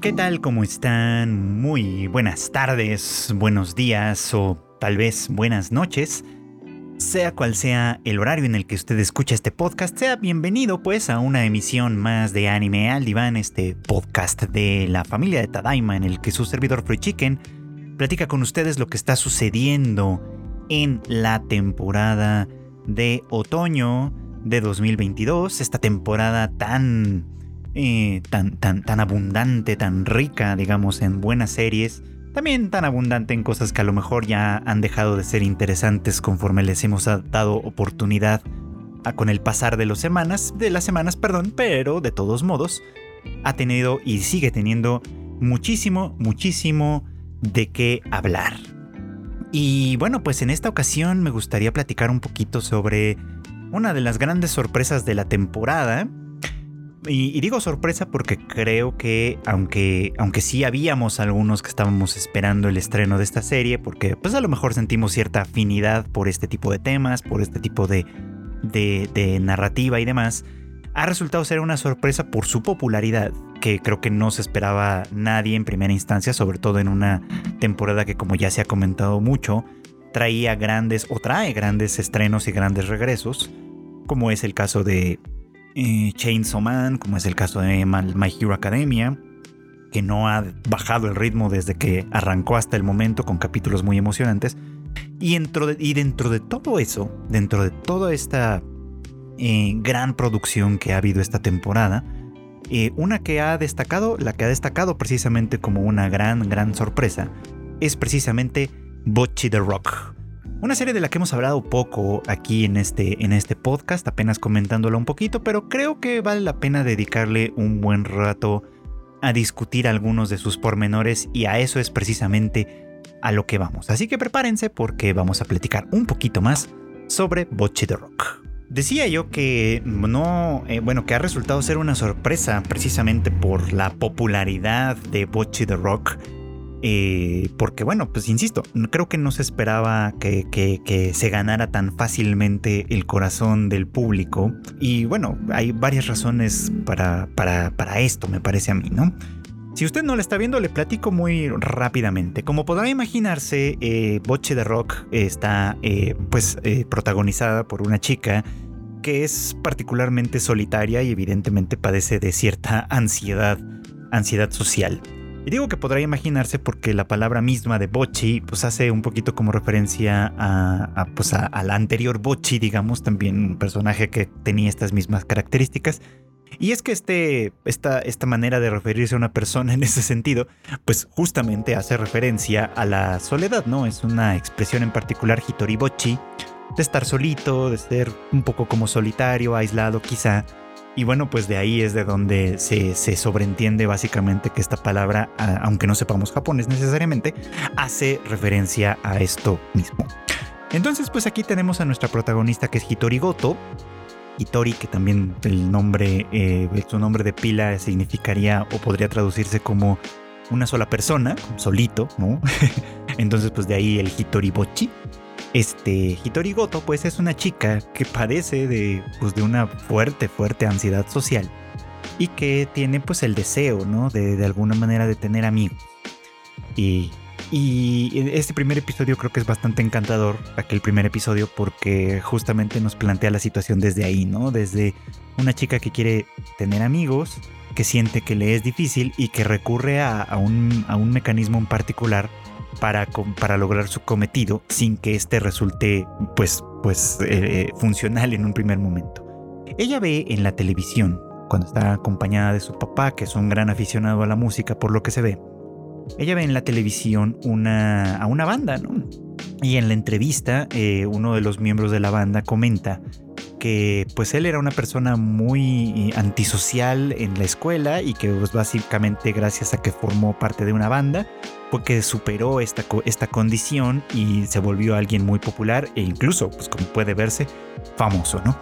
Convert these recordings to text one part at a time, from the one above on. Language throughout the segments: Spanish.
¿Qué tal? ¿Cómo están? Muy buenas tardes, buenos días o tal vez buenas noches. Sea cual sea el horario en el que usted escucha este podcast, sea bienvenido pues a una emisión más de Anime al Diván, este podcast de la familia de Tadaima en el que su servidor Free Chicken platica con ustedes lo que está sucediendo en la temporada de otoño de 2022, esta temporada tan eh, tan, tan, tan abundante, tan rica, digamos, en buenas series, también tan abundante en cosas que a lo mejor ya han dejado de ser interesantes conforme les hemos dado oportunidad con el pasar de las semanas, de las semanas, perdón, pero de todos modos ha tenido y sigue teniendo muchísimo, muchísimo de qué hablar. Y bueno, pues en esta ocasión me gustaría platicar un poquito sobre una de las grandes sorpresas de la temporada, y, digo sorpresa porque creo que aunque, aunque sí habíamos algunos que estábamos esperando el estreno de esta serie, porque pues a lo mejor sentimos cierta afinidad por este tipo de temas, por este tipo de, de, narrativa y demás, ha resultado ser una sorpresa por su popularidad, que creo que no se esperaba nadie en primera instancia, sobre todo en una temporada que como ya se ha comentado mucho, traía grandes o trae grandes estrenos y grandes regresos, como es el caso de eh, Chainsaw Man, como es el caso de My Hero Academia, que no ha bajado el ritmo desde que arrancó hasta el momento con capítulos muy emocionantes. Y dentro de, y dentro de todo eso, dentro de toda esta eh, gran producción que ha habido esta temporada, eh, una que ha destacado, la que ha destacado precisamente como una gran, gran sorpresa, es precisamente Bocchi the Rock. Una serie de la que hemos hablado poco aquí en este, en este podcast, apenas comentándola un poquito, pero creo que vale la pena dedicarle un buen rato a discutir algunos de sus pormenores y a eso es precisamente a lo que vamos. Así que prepárense porque vamos a platicar un poquito más sobre Bocce the Rock. Decía yo que no, eh, bueno, que ha resultado ser una sorpresa precisamente por la popularidad de Bocce the Rock eh, porque bueno, pues insisto, creo que no se esperaba que, se ganara tan fácilmente el corazón del público. Y bueno, hay varias razones para, esto, me parece a mí, ¿no? Si usted no la está viendo, le platico muy rápidamente. Como podrá imaginarse, eh, Boche de Rock está eh, pues protagonizada por una chica que es particularmente solitaria y evidentemente padece de cierta ansiedad, ansiedad social. Y digo que podrá imaginarse porque la palabra misma de Bochi pues hace un poquito como referencia a, pues a, la anterior Bochi, digamos, también un personaje que tenía estas mismas características. Y es que este, esta, esta manera de referirse a una persona en ese sentido, pues justamente hace referencia a la soledad, ¿no? Es una expresión en particular Hitori Bochi, de estar solito, de ser un poco como solitario, aislado quizá, y bueno, pues de ahí es de donde se, sobreentiende básicamente que esta palabra, aunque no sepamos japonés necesariamente, hace referencia a esto mismo. Entonces, pues aquí tenemos a nuestra protagonista que es Hitori Goto. Hitori, que también el nombre, eh, su nombre de pila significaría o podría traducirse como una sola persona, solito, ¿no? Entonces, pues de ahí el Hitori Bochi. Este Hitori Goto pues es una chica que padece de, pues, de una fuerte, fuerte ansiedad social y que tiene pues el deseo, ¿no? De, de alguna manera de tener amigos. Y, y este primer episodio creo que es bastante encantador, aquel primer episodio, porque justamente nos plantea la situación desde ahí, ¿no? Desde una chica que quiere tener amigos, que siente que le es difícil y que recurre a, a, un, a un mecanismo en particular para, para lograr su cometido sin que éste resulte pues, pues eh, funcional en un primer momento. Ella ve en la televisión, cuando está acompañada de su papá, que es un gran aficionado a la música por lo que se ve, ella ve en la televisión una, a una banda, ¿no? Y en la entrevista, eh, uno de los miembros de la banda comenta que pues él era una persona muy antisocial en la escuela y que pues, básicamente gracias a que formó parte de una banda fue que superó esta, esta condición y se volvió alguien muy popular e incluso, pues como puede verse, famoso, ¿no?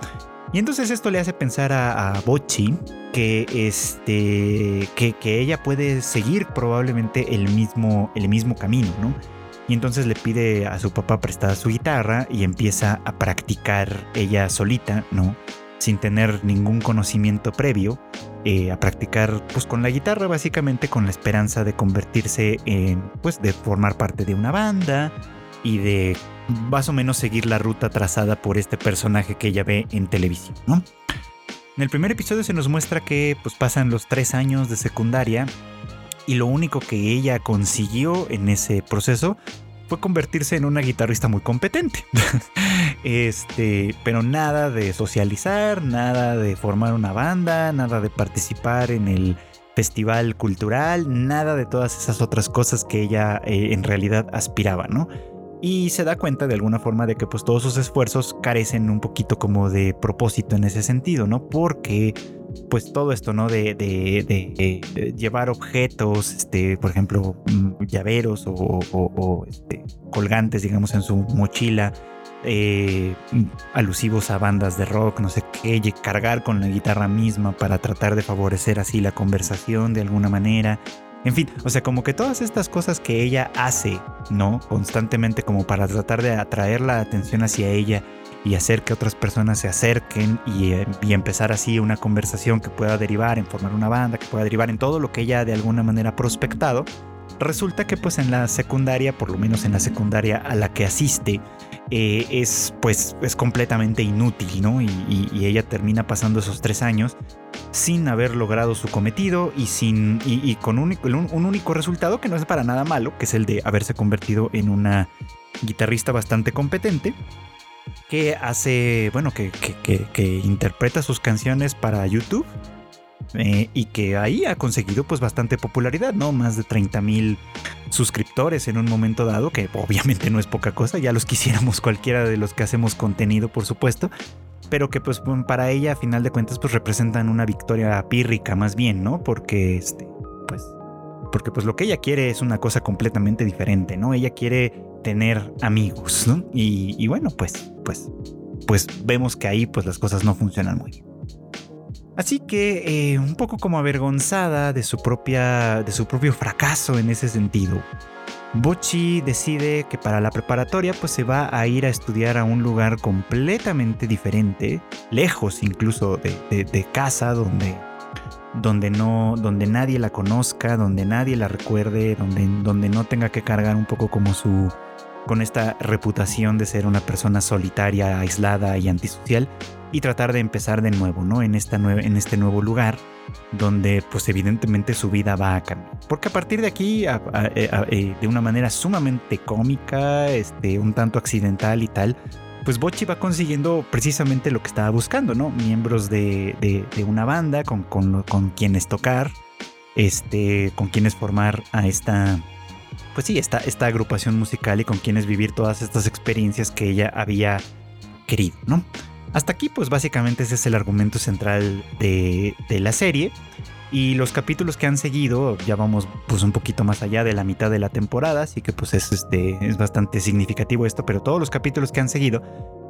Y entonces esto le hace pensar a, a Bochi que, este, que, que, ella puede seguir probablemente el mismo, el mismo camino, ¿no? Y entonces le pide a su papá prestar su guitarra y empieza a practicar ella solita, ¿no? sin tener ningún conocimiento previo, eh, a practicar pues con la guitarra básicamente con la esperanza de convertirse en pues de formar parte de una banda y de más o menos seguir la ruta trazada por este personaje que ella ve en televisión, ¿no? En el primer episodio se nos muestra que pues pasan los tres años de secundaria y lo único que ella consiguió en ese proceso fue convertirse en una guitarrista muy competente. este, pero nada de socializar, nada de formar una banda, nada de participar en el festival cultural, nada de todas esas otras cosas que ella eh, en realidad aspiraba, ¿no? y se da cuenta de alguna forma de que pues todos sus esfuerzos carecen un poquito como de propósito en ese sentido, ¿no? Porque pues todo esto, ¿no? De, de, llevar objetos, este, por ejemplo, mm, llaveros o, este, colgantes, digamos, en su mochila, eh, alusivos a bandas de rock, no sé qué, cargar con la guitarra misma para tratar de favorecer así la conversación de alguna manera. En fin, o sea, como que todas estas cosas que ella hace, ¿no? Constantemente como para tratar de atraer la atención hacia ella y hacer que otras personas se acerquen y, eh, empezar así una conversación que pueda derivar en formar una banda, que pueda derivar en todo lo que ella de alguna manera ha prospectado, resulta que pues en la secundaria, por lo menos en la secundaria a la que asiste, eh, es pues es completamente inútil, ¿no? Y, ella termina pasando esos tres años sin haber logrado su cometido y sin y, con un, único resultado que no es para nada malo, que es el de haberse convertido en una guitarrista bastante competente que hace, bueno, que, que interpreta sus canciones para YouTube eh, y que ahí ha conseguido pues bastante popularidad, ¿no? Más de 30 mil suscriptores en un momento dado, que obviamente no es poca cosa, ya los quisiéramos cualquiera de los que hacemos contenido, por supuesto, pero que pues para ella a final de cuentas pues representan una victoria pírrica más bien, ¿no? Porque este, pues, porque pues lo que ella quiere es una cosa completamente diferente, ¿no? Ella quiere tener amigos, ¿no? Y, bueno, pues, pues, pues vemos que ahí pues las cosas no funcionan muy bien. Así que eh, un poco como avergonzada de su, propia, de su propio fracaso en ese sentido, Bochi decide que para la preparatoria pues se va a ir a estudiar a un lugar completamente diferente, lejos incluso de, casa, donde, donde, no, donde nadie la conozca, donde nadie la recuerde, donde, donde no tenga que cargar un poco como su con esta reputación de ser una persona solitaria, aislada y antisocial, y tratar de empezar de nuevo, ¿no? En, esta en este nuevo lugar donde pues evidentemente su vida va a cambiar. Porque a partir de aquí, eh, eh, de una manera sumamente cómica, este, un tanto accidental y tal, pues Bochi va consiguiendo precisamente lo que estaba buscando, ¿no? Miembros de, una banda con, con, con, quienes tocar, este, con quienes formar a esta, pues sí, esta, esta agrupación musical y con quienes vivir todas estas experiencias que ella había querido, ¿no? Hasta aquí, pues básicamente ese es el argumento central de, la serie. Y los capítulos que han seguido, ya vamos pues un poquito más allá de la mitad de la temporada, así que pues es, este, es bastante significativo esto, pero todos los capítulos que han seguido,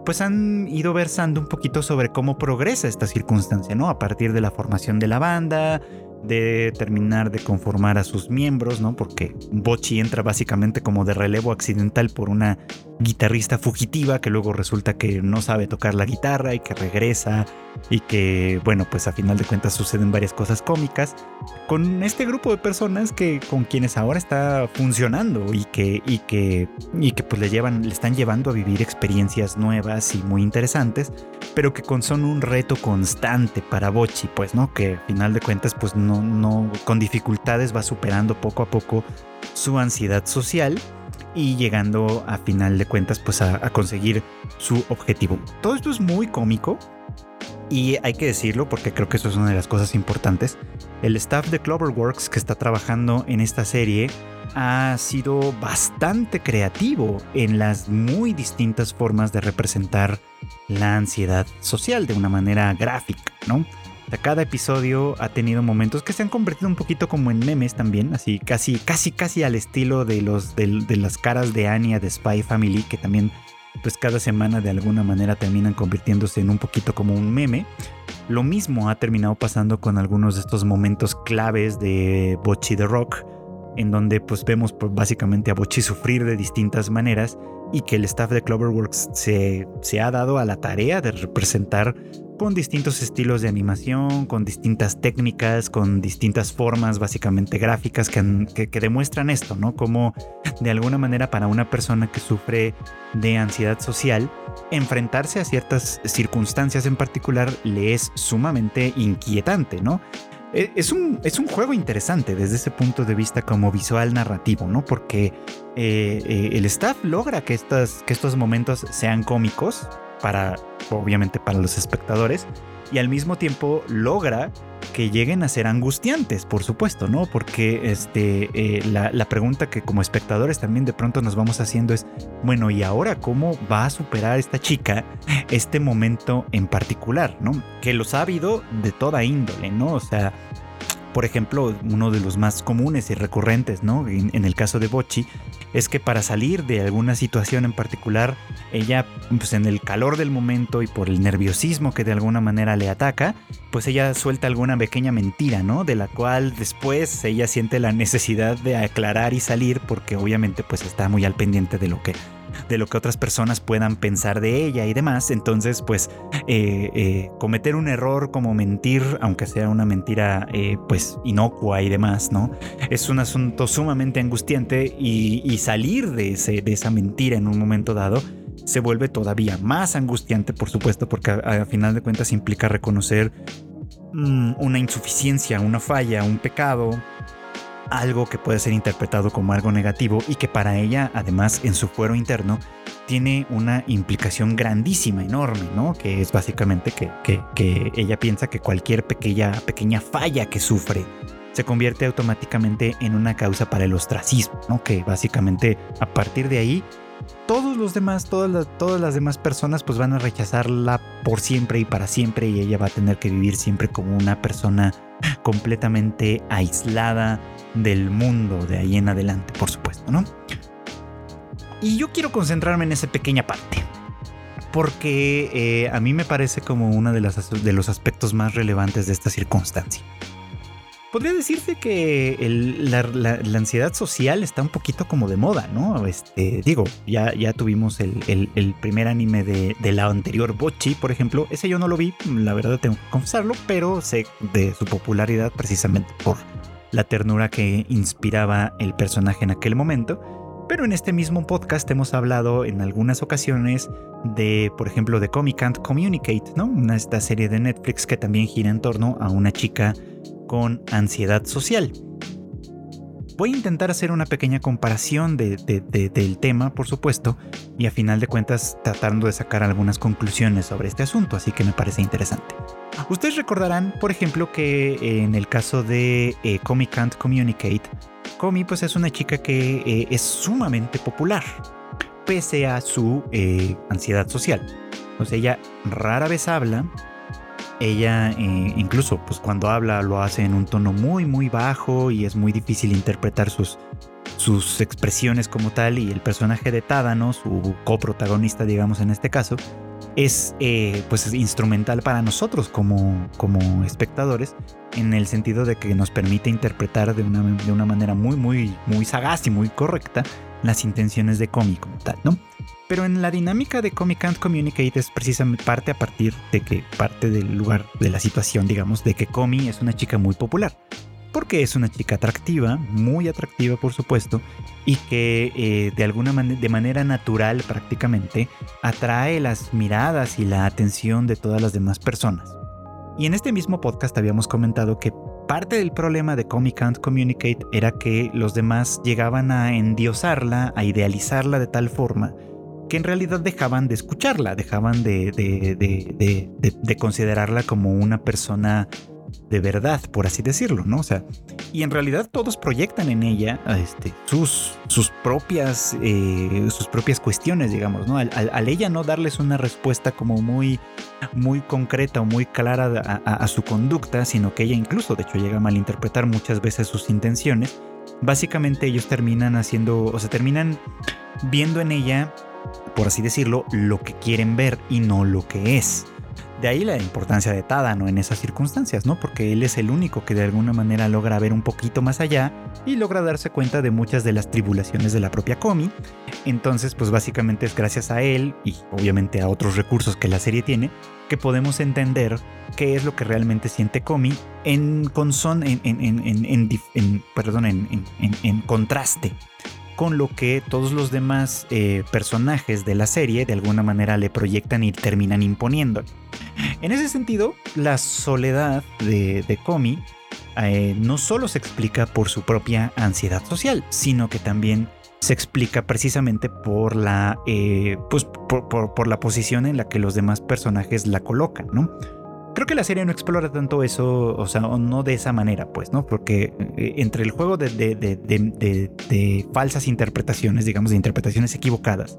pues han ido versando un poquito sobre cómo progresa esta circunstancia, ¿no? A partir de la formación de la banda, de terminar de conformar a sus miembros, ¿no? Porque Bochi entra básicamente como de relevo accidental por una guitarrista fugitiva que luego resulta que no sabe tocar la guitarra y que regresa y que, bueno, pues a final de cuentas suceden varias cosas cómicas con este grupo de personas que con quienes ahora está funcionando y que y que y que pues le llevan le están llevando a vivir experiencias nuevas y muy interesantes, pero que son un reto constante para Bochi, pues, ¿no? Que a final de cuentas pues no no con dificultades va superando poco a poco su ansiedad social y llegando a final de cuentas pues a, conseguir su objetivo. Todo esto es muy cómico y hay que decirlo porque creo que eso es una de las cosas importantes. El staff de Cloverworks que está trabajando en esta serie ha sido bastante creativo en las muy distintas formas de representar la ansiedad social de una manera gráfica, ¿no? cada episodio ha tenido momentos que se han convertido un poquito como en memes también, así casi, casi, casi al estilo de, los, de, las caras de Anya de Spy Family, que también pues cada semana de alguna manera terminan convirtiéndose en un poquito como un meme. Lo mismo ha terminado pasando con algunos de estos momentos claves de Bochi the Rock, en donde pues vemos pues, básicamente a Bochi sufrir de distintas maneras y que el staff de Cloverworks se, se ha dado a la tarea de representar con distintos estilos de animación, con distintas técnicas, con distintas formas básicamente gráficas que, que, demuestran esto, ¿no? Como de alguna manera para una persona que sufre de ansiedad social, enfrentarse a ciertas circunstancias en particular le es sumamente inquietante, ¿no? E, es un, es un juego interesante desde ese punto de vista como visual narrativo, ¿no? Porque eh, eh, el staff logra que, estas, que estos momentos sean cómicos, para, obviamente para los espectadores, y al mismo tiempo logra que lleguen a ser angustiantes, por supuesto, ¿no? Porque este, eh, la, la, pregunta que como espectadores también de pronto nos vamos haciendo es, bueno, ¿y ahora cómo va a superar esta chica este momento en particular, ¿no? Que los ha habido de toda índole, ¿no? O sea, por ejemplo, uno de los más comunes y recurrentes, ¿no? En, el caso de Bochi, es que para salir de alguna situación en particular, ella, pues en el calor del momento y por el nerviosismo que de alguna manera le ataca, pues ella suelta alguna pequeña mentira, ¿no? De la cual después ella siente la necesidad de aclarar y salir porque obviamente pues está muy al pendiente de lo que de lo que otras personas puedan pensar de ella y demás. Entonces, pues, eh, eh, cometer un error como mentir, aunque sea una mentira, eh, pues, inocua y demás, ¿no? Es un asunto sumamente angustiante y, salir de, ese, de esa mentira en un momento dado se vuelve todavía más angustiante, por supuesto, porque a, final de cuentas implica reconocer mm, una insuficiencia, una falla, un pecado, algo que puede ser interpretado como algo negativo y que para ella, además, en su fuero interno, tiene una implicación grandísima, enorme, ¿no? Que es básicamente que, que, ella piensa que cualquier pequeña, pequeña falla que sufre se convierte automáticamente en una causa para el ostracismo, ¿no? Que básicamente a partir de ahí todos los demás, todas las, todas las demás personas pues van a rechazarla por siempre y para siempre y ella va a tener que vivir siempre como una persona completamente aislada del mundo de ahí en adelante, por supuesto, ¿no? Y yo quiero concentrarme en esa pequeña parte, porque eh, a mí me parece como uno de, de los aspectos más relevantes de esta circunstancia podría decirse que la, ansiedad social está un poquito como de moda, ¿no? Este, digo, ya, ya tuvimos el, primer anime de, la anterior Bochi, por ejemplo. Ese yo no lo vi, la verdad tengo que confesarlo, pero sé de su popularidad precisamente por la ternura que inspiraba el personaje en aquel momento. Pero en este mismo podcast hemos hablado en algunas ocasiones de, por ejemplo, de Comic Can't Communicate, ¿no? Una, esta serie de Netflix que también gira en torno a una chica con ansiedad social. Voy a intentar hacer una pequeña comparación del tema, por supuesto, y a final de cuentas tratando de sacar algunas conclusiones sobre este asunto, así que me parece interesante. Ustedes recordarán, por ejemplo, que en el caso de eh, Can't Communicate, Comi pues es una chica que eh, es sumamente popular, pese a su eh, ansiedad social. O sea, ella rara vez habla, ella eh, incluso pues cuando habla lo hace en un tono muy muy bajo y es muy difícil interpretar sus, sus expresiones como tal y el personaje de Tadano, su coprotagonista digamos en este caso, es eh, pues instrumental para nosotros como, como espectadores en el sentido de que nos permite interpretar de una, de una manera muy muy muy sagaz y muy correcta las intenciones de cómic como tal, ¿no? Pero en la dinámica de Comic Can't Communicate es precisamente parte a partir de que parte del lugar de la situación, digamos, de que Comi es una chica muy popular. Porque es una chica atractiva, muy atractiva por supuesto, y que eh, de alguna de manera natural prácticamente, atrae las miradas y la atención de todas las demás personas. Y en este mismo podcast habíamos comentado que parte del problema de Comic Can't Communicate era que los demás llegaban a endiosarla, a idealizarla de tal forma que en realidad dejaban de escucharla, dejaban de, de, considerarla como una persona de verdad, por así decirlo, ¿no? O sea, y en realidad todos proyectan en ella este, sus, sus, propias, eh, sus propias cuestiones, digamos, ¿no? Al, ella no darles una respuesta como muy, muy concreta o muy clara a, a, su conducta, sino que ella incluso, de hecho, llega a malinterpretar muchas veces sus intenciones, básicamente ellos terminan haciendo, o sea, terminan viendo en ella por así decirlo, lo que quieren ver y no lo que es. De ahí la importancia de Tadano en esas circunstancias, ¿no? Porque él es el único que de alguna manera logra ver un poquito más allá y logra darse cuenta de muchas de las tribulaciones de la propia Komi. Entonces, pues básicamente es gracias a él y obviamente a otros recursos que la serie tiene que podemos entender qué es lo que realmente siente Komi en, en, perdón, en, contraste con lo que todos los demás eh, personajes de la serie de alguna manera le proyectan y terminan imponiendo. En ese sentido, la soledad de, de eh, no solo se explica por su propia ansiedad social, sino que también se explica precisamente por la, eh, pues por, la posición en la que los demás personajes la colocan, ¿no? Creo que la serie no explora tanto eso, o sea, no de esa manera, pues, ¿no? Porque eh, entre el juego de, de, falsas interpretaciones, digamos, de interpretaciones equivocadas,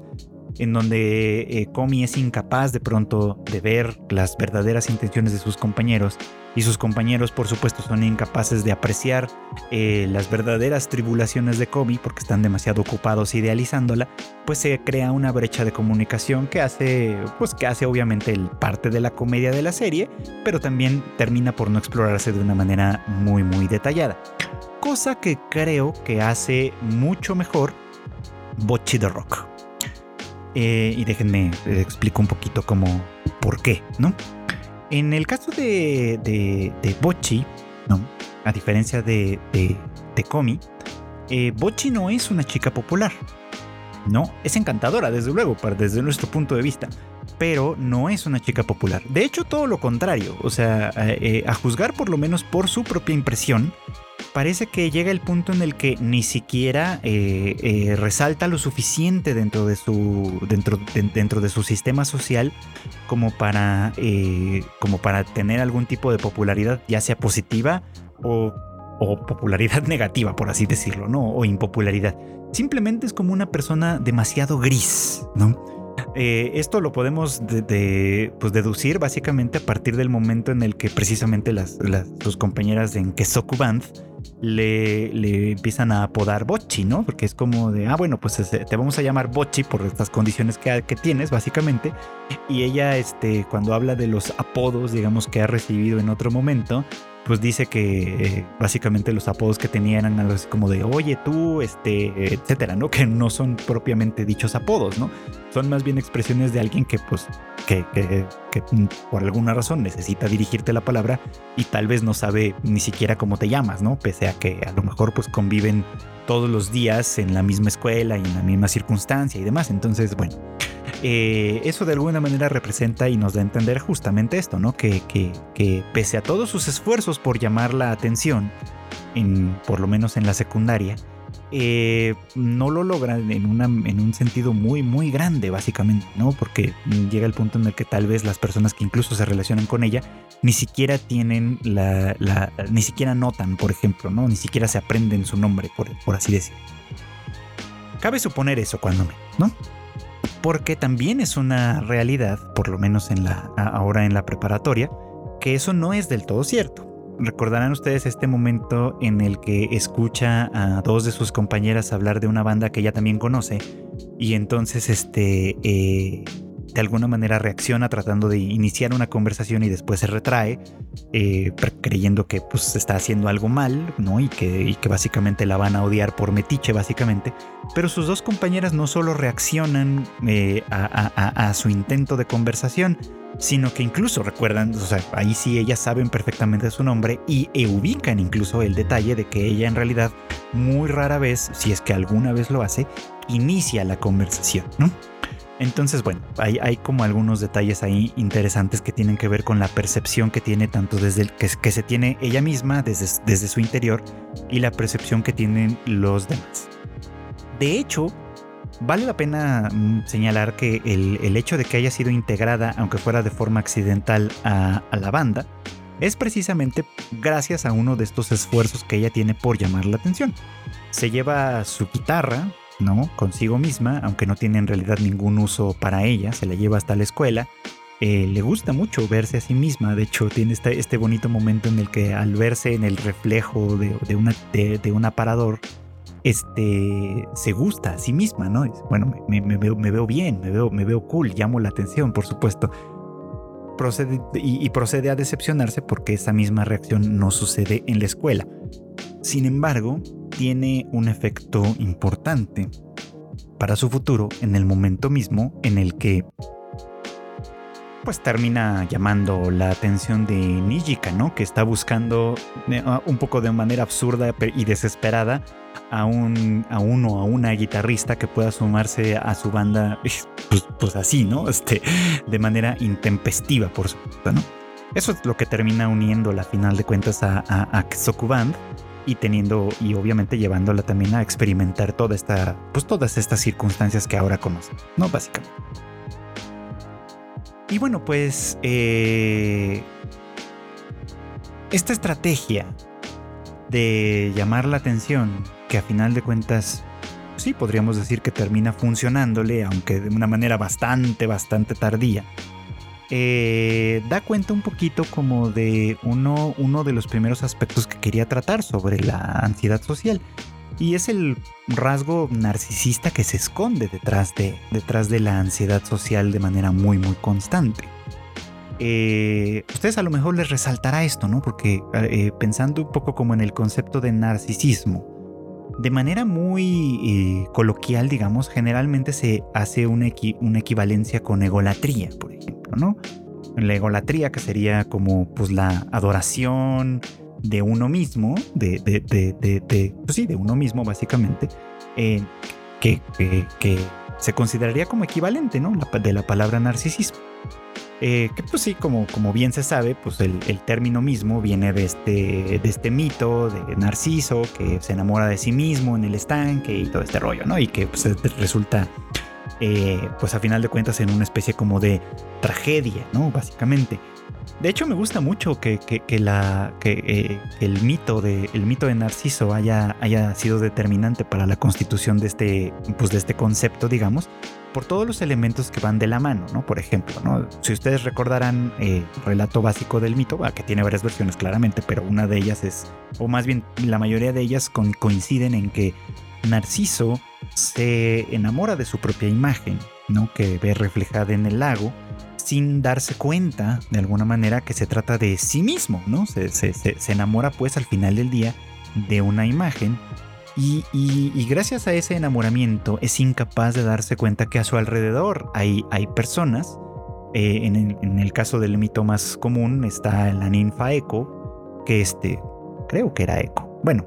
en donde eh, es incapaz de pronto de ver las verdaderas intenciones de sus compañeros y sus compañeros por supuesto son incapaces de apreciar eh, las verdaderas tribulaciones de Komi porque están demasiado ocupados idealizándola, pues se crea una brecha de comunicación que hace, pues que hace obviamente el parte de la comedia de la serie, pero también termina por no explorarse de una manera muy muy detallada. Cosa que creo que hace mucho mejor Bocchi the Rock. Eh, y déjenme eh, explico un poquito cómo, por qué, ¿no? En el caso de, de, Bochi, ¿no? A diferencia de, de, de Komi, eh, Bochi no es una chica popular. No, es encantadora, desde luego, desde nuestro punto de vista. Pero no es una chica popular. De hecho, todo lo contrario. O sea, a juzgar por lo menos por su propia impresión, parece que llega el punto en el que ni siquiera eh, eh, resalta lo suficiente dentro de su dentro, dentro de su sistema social como para eh, como para tener algún tipo de popularidad ya sea positiva o, o popularidad negativa por así decirlo no o impopularidad. Simplemente es como una persona demasiado gris no esto lo podemos pues, deducir básicamente a partir del momento en el que precisamente las, sus compañeras en Kesoku Band le, le, empiezan a apodar Bochi, ¿no? Porque es como de, ah, bueno, pues este, te vamos a llamar Bochi por estas condiciones que, que, tienes, básicamente. Y ella, este, cuando habla de los apodos, digamos, que ha recibido en otro momento, pues dice que eh, básicamente los apodos que tenía eran algo así como de oye tú, este, etcétera, ¿no? Que no son propiamente dichos apodos, ¿no? Son más bien expresiones de alguien que, pues, que, que, que por alguna razón necesita dirigirte la palabra y tal vez no sabe ni siquiera cómo te llamas, ¿no? Pese a que a lo mejor pues conviven todos los días en la misma escuela y en la misma circunstancia y demás. Entonces, bueno, eh, eso de alguna manera representa y nos da a entender justamente esto, ¿no? Que, que, pese a todos sus esfuerzos por llamar la atención, en, por lo menos en la secundaria, eh, no lo logran en, en un sentido muy, muy grande, básicamente, ¿no? Porque llega el punto en el que tal vez las personas que incluso se relacionan con ella ni siquiera tienen la, la ni siquiera notan, por ejemplo, ¿no? Ni siquiera se aprenden su nombre, por, por así decirlo. Cabe suponer eso cuando me, ¿no? porque también es una realidad, por lo menos en la, ahora en la preparatoria, que eso no es del todo cierto. Recordarán ustedes este momento en el que escucha a dos de sus compañeras hablar de una banda que ella también conoce y entonces este eh, de alguna manera reacciona tratando de iniciar una conversación y después se retrae, eh, creyendo que pues está haciendo algo mal, ¿no? Y que, que básicamente la van a odiar por metiche, básicamente. Pero sus dos compañeras no solo reaccionan eh, a, su intento de conversación, sino que incluso recuerdan, o sea, ahí sí ellas saben perfectamente su nombre y e ubican incluso el detalle de que ella en realidad muy rara vez, si es que alguna vez lo hace, inicia la conversación, ¿no? Entonces, bueno, hay, hay, como algunos detalles ahí interesantes que tienen que ver con la percepción que tiene tanto desde el, que, se tiene ella misma, desde, desde su interior, y la percepción que tienen los demás. De hecho, vale la pena mm, señalar que el, el hecho de que haya sido integrada, aunque fuera de forma accidental, a la banda, es precisamente gracias a uno de estos esfuerzos que ella tiene por llamar la atención. Se lleva su guitarra, ¿no? Consigo misma, aunque no tiene en realidad ningún uso para ella, se la lleva hasta la escuela. Eh, le gusta mucho verse a sí misma, de hecho tiene este, este bonito momento en el que al verse en el reflejo de, una, de, un aparador, este, se gusta a sí misma, ¿no? Bueno, me, veo, me veo bien, me veo, me veo cool, llamo la atención, por supuesto. Procede, y, procede a decepcionarse porque esa misma reacción no sucede en la escuela. Sin embargo, tiene un efecto importante para su futuro en el momento mismo en el que pues termina llamando la atención de Nijika, ¿no? Que está buscando eh, un poco de manera absurda y desesperada a un a uno a una guitarrista que pueda sumarse a su banda pues, pues, así, ¿no? Este de manera intempestiva, por supuesto, ¿no? Eso es lo que termina uniendo la final de cuentas a, a, Band y teniendo y obviamente llevándola también a experimentar toda esta pues todas estas circunstancias que ahora conoce, ¿no? Básicamente. Y bueno, pues eh, esta estrategia de llamar la atención, que a final de cuentas, sí, podríamos decir que termina funcionándole, aunque de una manera bastante, bastante tardía, eh, da cuenta un poquito como de uno, uno de los primeros aspectos que quería tratar sobre la ansiedad social. Y es el rasgo narcisista que se esconde detrás de, detrás de la ansiedad social de manera muy, muy constante. Eh, ustedes a lo mejor les resaltará esto, ¿no? Porque eh, pensando un poco como en el concepto de narcisismo, de manera muy eh, coloquial, digamos, generalmente se hace una, una, equivalencia con egolatría, por ejemplo, ¿no? La egolatría que sería como pues la adoración, de uno mismo, de, de, de, de pues sí, de uno mismo básicamente, eh, que, que, se consideraría como equivalente, ¿no? de la palabra narcisismo. Eh, que pues sí, como, como bien se sabe, pues el, el, término mismo viene de este, de este mito de Narciso, que se enamora de sí mismo en el estanque y todo este rollo, ¿no? Y que pues, resulta, eh, pues a final de cuentas, en una especie como de tragedia, ¿no? Básicamente. De hecho, me gusta mucho que, eh, el, mito de, el Narciso haya, sido determinante para la constitución de este, pues de este concepto, digamos, por todos los elementos que van de la mano, ¿no? Por ejemplo, ¿no? Si ustedes recordarán el eh, relato básico del mito, que tiene varias versiones claramente, pero una de ellas es, o más bien la mayoría de ellas coinciden en que Narciso se enamora de su propia imagen, ¿no? Que ve reflejada en el lago sin darse cuenta de alguna manera que se trata de sí mismo, ¿no? Se, enamora pues al final del día de una imagen y, gracias a ese enamoramiento es incapaz de darse cuenta que a su alrededor hay, hay personas, eh, en, el, caso del mito más común está la ninfa Eco, que este, creo que era Eco. Bueno,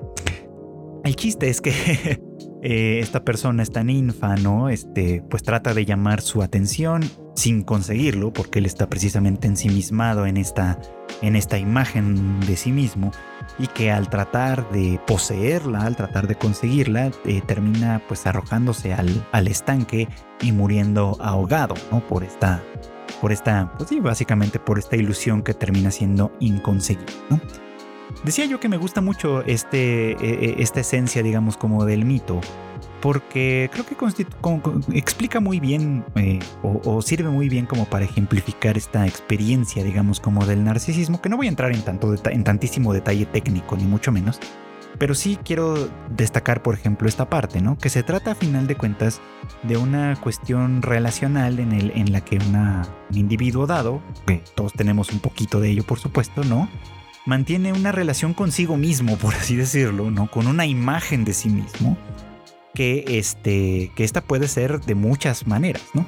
el chiste es que Eh, esta persona, esta ninfa, ¿no? Este, pues trata de llamar su atención sin conseguirlo, porque él está precisamente ensimismado en esta, en esta imagen de sí mismo, y que al tratar de poseerla, al tratar de conseguirla, eh, termina pues arrojándose al, al, estanque y muriendo ahogado, ¿no? Por esta, por esta, pues sí, básicamente por esta ilusión que termina siendo inconseguible, ¿no? Decía yo que me gusta mucho este, e, e, esta esencia, digamos, como del mito, porque creo que explica muy bien eh, o, sirve muy bien como para ejemplificar esta experiencia, digamos, como del narcisismo, que no voy a entrar en, tanto en tantísimo detalle técnico, ni mucho menos, pero sí quiero destacar, por ejemplo, esta parte, ¿no? Que se trata a final de cuentas de una cuestión relacional en, el, la que un individuo dado, que todos tenemos un poquito de ello, por supuesto, ¿no? Mantiene una relación consigo mismo, por así decirlo, ¿no? Con una imagen de sí mismo, que, este, que esta puede ser de muchas maneras, ¿no?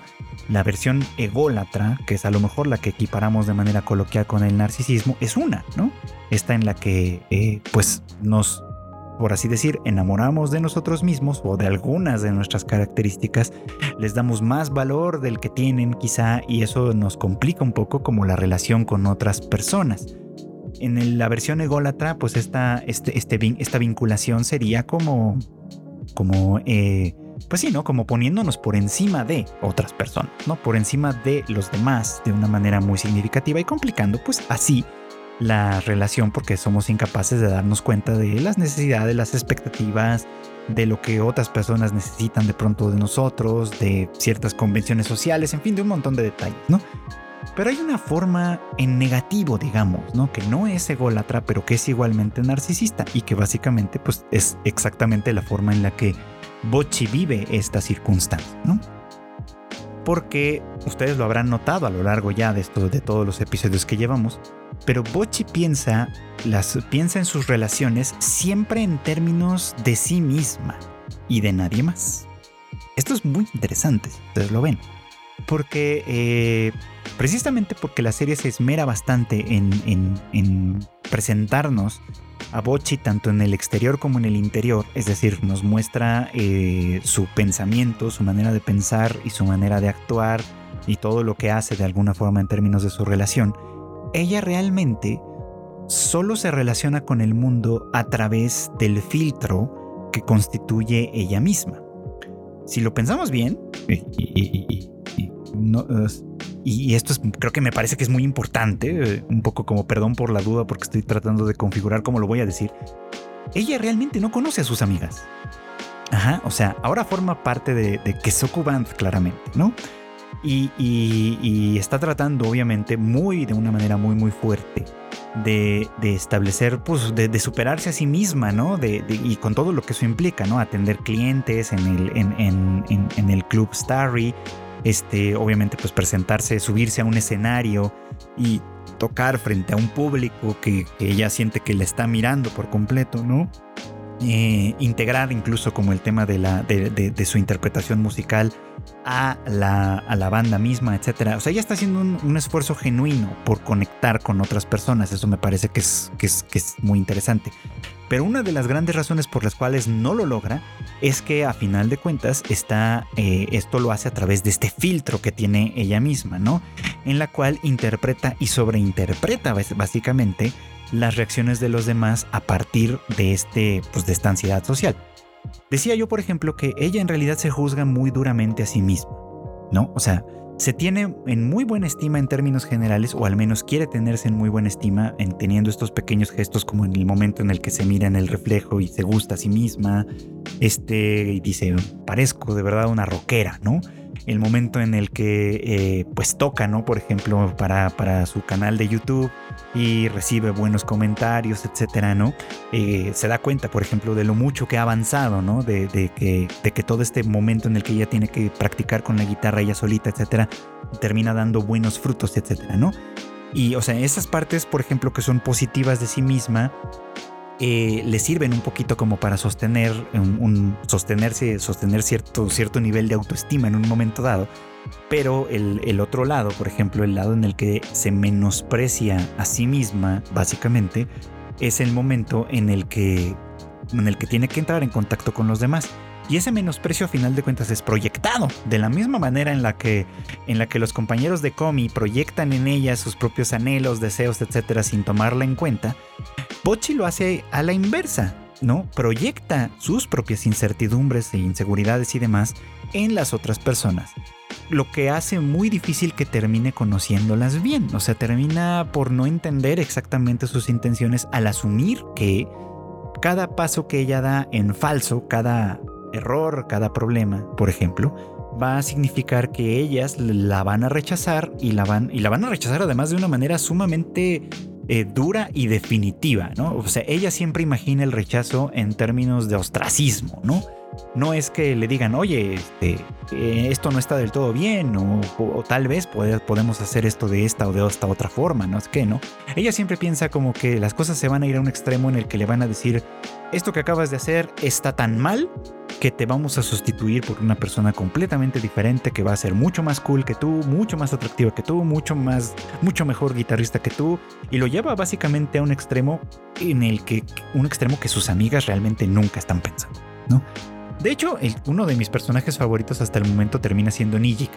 La versión ególatra, que es a lo mejor la que equiparamos de manera coloquial con el narcisismo, es una, ¿no? Esta en la que, eh, pues, nos, por así decir, enamoramos de nosotros mismos o de algunas de nuestras características, les damos más valor del que tienen quizá y eso nos complica un poco como la relación con otras personas en la versión ególatra, pues esta, este, este, esta vinculación sería como, como, eh, pues sí, ¿no? Como poniéndonos por encima de otras personas, ¿no? Por encima de los demás de una manera muy significativa y complicando, pues así la relación porque somos incapaces de darnos cuenta de las necesidades, las expectativas, de lo que otras personas necesitan de pronto de nosotros, de ciertas convenciones sociales, en fin, de un montón de detalles, ¿no? Pero hay una forma en negativo, digamos, ¿no? Que no es ególatra, pero que es igualmente narcisista y que básicamente pues, es exactamente la forma en la que Bocci vive esta circunstancia, ¿no? porque ustedes lo habrán notado a lo largo ya de, esto, de todos los episodios que llevamos, pero Bochi piensa, las, piensa en sus relaciones siempre en términos de sí misma y de nadie más. Esto es muy interesante, ustedes lo ven, porque eh, precisamente porque la serie se esmera bastante en, presentarnos a Bochi tanto en el exterior como en el interior, es decir, nos muestra eh, su pensamiento, su manera de pensar y su manera de actuar y todo lo que hace de alguna forma en términos de su relación, ella realmente solo se relaciona con el mundo a través del filtro que constituye ella misma. Si lo pensamos bien, esto es, creo que me parece que es muy importante, eh, un poco como perdón por la duda porque estoy tratando de configurar cómo lo voy a decir. Ella realmente no conoce a sus amigas. Ajá, o sea, ahora forma parte de, de Kesoku Band claramente, ¿no? Y, está tratando obviamente muy, de una manera muy, muy fuerte de, establecer, pues, de, superarse a sí misma, ¿no? De, y con todo lo que eso implica, ¿no? Atender clientes en el, en el club Starry, este, obviamente pues presentarse, subirse a un escenario y tocar frente a un público que, ella siente que le está mirando por completo, ¿no? Eh, integrar incluso como el tema de, la, de, su interpretación musical a la, a la, banda misma, etc. O sea, ella está haciendo un, esfuerzo genuino por conectar con otras personas. Eso me parece que es, que es, que es muy interesante. Pero una de las grandes razones por las cuales no lo logra es que a final de cuentas está, eh, esto lo hace a través de este filtro que tiene ella misma, ¿no? En la cual interpreta y sobreinterpreta básicamente las reacciones de los demás a partir de, este, pues, de esta ansiedad social. Decía yo, por ejemplo, que ella en realidad se juzga muy duramente a sí misma, ¿no? O sea, se tiene en muy buena estima en términos generales, o al menos quiere tenerse en muy buena estima, en teniendo estos pequeños gestos como en el momento en el que se mira en el reflejo y se gusta a sí misma, este, y dice, parezco de verdad una rockera, ¿no? el momento en el que eh, pues toca, ¿no? Por ejemplo, para, para, su canal de YouTube y recibe buenos comentarios, etcétera, ¿no? Eh, se da cuenta, por ejemplo, de lo mucho que ha avanzado, ¿no? De, que, de que todo este momento en el que ella tiene que practicar con la guitarra ella solita, etcétera, termina dando buenos frutos, etcétera, ¿no? Y, o sea, esas partes, por ejemplo, que son positivas de sí misma, eh, le sirven un poquito como para sostener un, sostenerse, sostener cierto, cierto nivel de autoestima en un momento dado. Pero el, otro lado, por ejemplo, el lado en el que se menosprecia a sí misma, básicamente, es el momento en el que, en el que tiene que entrar en contacto con los demás. Y ese menosprecio a final de cuentas es proyectado, de la misma manera en la que, en la que los compañeros de Comi proyectan en ella sus propios anhelos, deseos, etcétera, sin tomarla en cuenta. Bochi lo hace a la inversa, ¿no? Proyecta sus propias incertidumbres e inseguridades y demás en las otras personas. Lo que hace muy difícil que termine conociéndolas bien. O sea, termina por no entender exactamente sus intenciones al asumir que cada paso que ella da en falso, cada error, cada problema, por ejemplo, va a significar que ellas la van a rechazar y la van, y la van a rechazar además de una manera sumamente eh, dura y definitiva, ¿no? O sea, ella siempre imagina el rechazo en términos de ostracismo, ¿no? No es que le digan, oye, este, eh, esto no está del todo bien, o, tal vez podemos hacer esto de esta o de esta otra forma, no es que, ¿no? Ella siempre piensa como que las cosas se van a ir a un extremo en el que le van a decir, esto que acabas de hacer está tan mal que te vamos a sustituir por una persona completamente diferente que va a ser mucho más cool que tú, mucho más atractiva que tú, mucho más, mucho mejor guitarrista que tú y lo lleva básicamente a un extremo en el que un extremo que sus amigas realmente nunca están pensando, ¿no? De hecho, uno de mis personajes favoritos hasta el momento termina siendo Nijik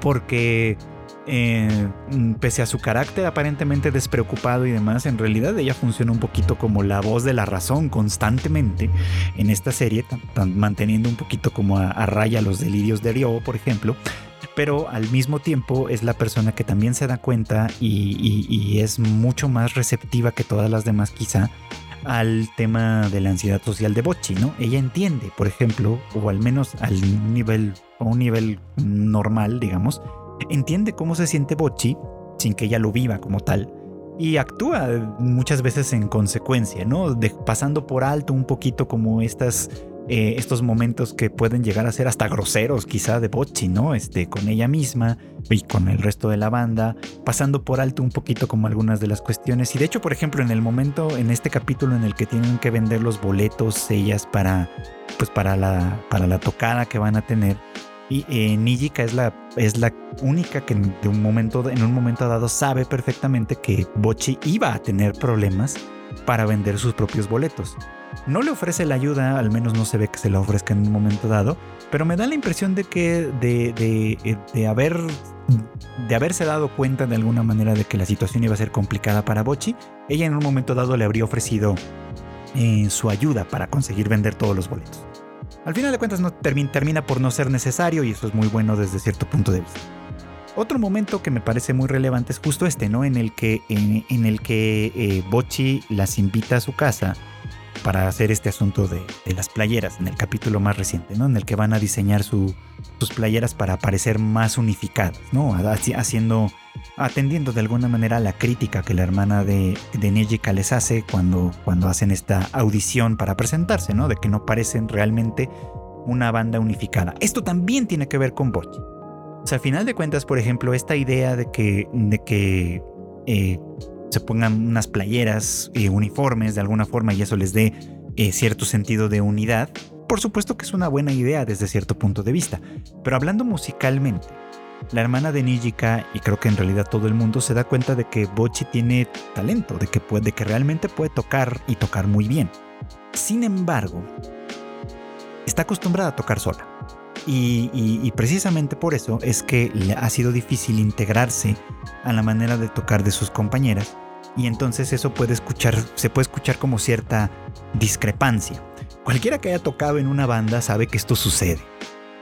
porque eh, mm, pese a su carácter aparentemente despreocupado y demás, en realidad ella funciona un poquito como la voz de la razón constantemente en esta serie, manteniendo un poquito como a, raya los delirios de Ryo, por ejemplo. Pero al mismo tiempo es la persona que también se da cuenta y, es mucho más receptiva que todas las demás quizá al tema de la ansiedad social de Bochi, ¿no? Ella entiende, por ejemplo, o al menos al nivel, a un nivel normal, digamos, entiende cómo se siente Bochi sin que ella lo viva como tal y actúa muchas veces en consecuencia, ¿no? pasando por alto un poquito como estas eh, estos momentos que pueden llegar a ser hasta groseros, quizá de Bocci, ¿no? Este, con ella misma y con el resto de la banda, pasando por alto un poquito como algunas de las cuestiones. Y de hecho, por ejemplo, en el momento, en este capítulo en el que tienen que vender los boletos ellas para, pues para la, para la tocada que van a tener, y eh, Nijika es la, es la única que de un momento, en un momento dado sabe perfectamente que Bocci iba a tener problemas para vender sus propios boletos. No le ofrece la ayuda, al menos no se ve que se la ofrezca en un momento dado, pero me da la impresión de que de, de, eh, de haber de haberse dado cuenta de alguna manera de que la situación iba a ser complicada para Bochi, ella en un momento dado le habría ofrecido eh, su ayuda para conseguir vender todos los boletos. Al final de cuentas no termina, por no ser necesario y eso es muy bueno desde cierto punto de vista. Otro momento que me parece muy relevante es justo este, ¿no? En el que, en, el que eh, Bochi las invita a su casa para hacer este asunto de, las playeras en el capítulo más reciente, ¿no? En el que van a diseñar sus playeras para parecer más unificadas, ¿no? Haciendo, atendiendo de alguna manera la crítica que la hermana de, de les hace cuando, cuando hacen esta audición para presentarse, ¿no? De que no parecen realmente una banda unificada. Esto también tiene que ver con Bochi. O sea, al final de cuentas, por ejemplo, esta idea de que, de que eh, se pongan unas playeras eh, uniformes de alguna forma y eso les dé eh, cierto sentido de unidad, por supuesto que es una buena idea desde cierto punto de vista. Pero hablando musicalmente, la hermana de Nijika, y creo que en realidad todo el mundo se da cuenta de que Bochi tiene talento, de que, puede, de que realmente puede tocar y tocar muy bien. Sin embargo, está acostumbrada a tocar sola. Y, precisamente por eso es que ha sido difícil integrarse a la manera de tocar de sus compañeras y entonces eso puede escuchar, se puede escuchar como cierta discrepancia. Cualquiera que haya tocado en una banda sabe que esto sucede.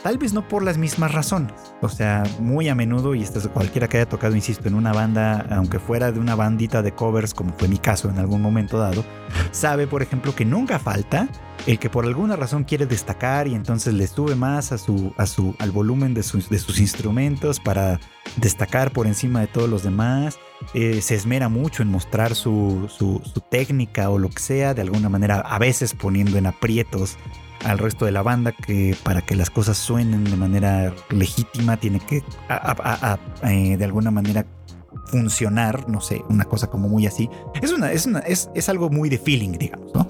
Tal vez no por las mismas razones. O sea, muy a menudo, y esto es cualquiera que haya tocado, insisto, en una banda, aunque fuera de una bandita de covers, como fue mi caso en algún momento dado, sabe, por ejemplo, que nunca falta el que por alguna razón quiere destacar y entonces le sube más a su, a su, al volumen de sus, de sus instrumentos para destacar por encima de todos los demás. Eh, se esmera mucho en mostrar su, su, su técnica o lo que sea, de alguna manera, a veces poniendo en aprietos al resto de la banda que para que las cosas suenen de manera legítima tiene que eh, de alguna manera funcionar, no sé, una cosa como muy así. Es, una, es, es, es algo muy de feeling, digamos, ¿no?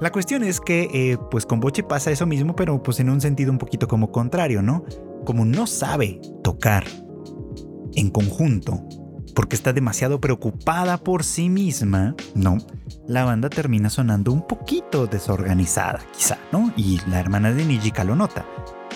La cuestión es que, eh, pues con Boche pasa eso mismo, pero pues en un sentido un poquito como contrario, ¿no? Como no sabe tocar en conjunto porque está demasiado preocupada por sí misma, ¿no? La banda termina sonando un poquito desorganizada, quizá, ¿no? Y la hermana de Nijika lo nota.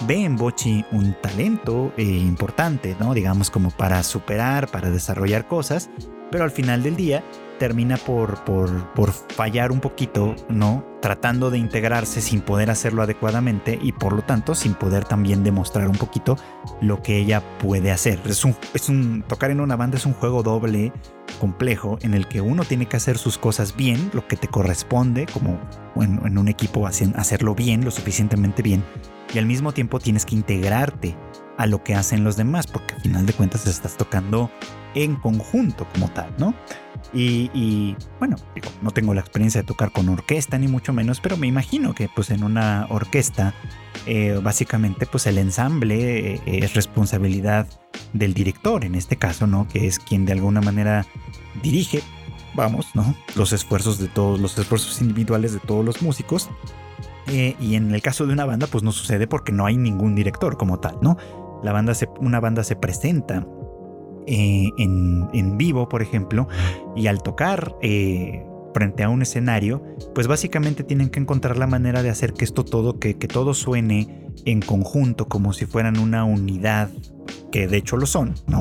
Ve en Bochi un talento eh, importante, ¿no? Digamos como para superar, para desarrollar cosas, pero al final del día termina por, por, fallar un poquito, ¿no? Tratando de integrarse sin poder hacerlo adecuadamente y por lo tanto sin poder también demostrar un poquito lo que ella puede hacer. Es un, es un, tocar en una banda es un juego doble, complejo, en el que uno tiene que hacer sus cosas bien, lo que te corresponde, como en, en un equipo hacerlo bien, lo suficientemente bien, y al mismo tiempo tienes que integrarte a lo que hacen los demás, porque al final de cuentas estás tocando en conjunto como tal, ¿no? Y, bueno, no tengo la experiencia de tocar con orquesta ni mucho menos, pero me imagino que pues en una orquesta eh, básicamente pues el ensamble eh, es responsabilidad del director en este caso, ¿no? Que es quien de alguna manera dirige, vamos, ¿no? Los esfuerzos de todos, los esfuerzos individuales de todos los músicos. Eh, y en el caso de una banda pues no sucede porque no hay ningún director como tal, ¿no? La banda se, una banda se presenta eh, en, vivo, por ejemplo, y al tocar eh, frente a un escenario, pues básicamente tienen que encontrar la manera de hacer que esto todo, que, que todo suene en conjunto, como si fueran una unidad, que de hecho lo son, ¿no?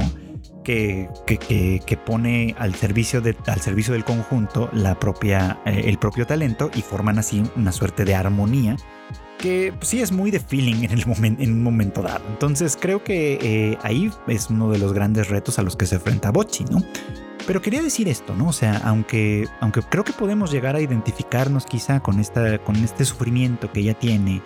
Que, que, que, pone al servicio, de, al servicio del conjunto la propia, eh, el propio talento y forman así una suerte de armonía que sí es muy de feeling en, el momento en un momento dado. Entonces creo que eh, ahí es uno de los grandes retos a los que se enfrenta Bochi, ¿no? Pero quería decir esto, ¿no? O sea, aunque, aunque creo que podemos llegar a identificarnos quizá con, esta, con este sufrimiento que ella tiene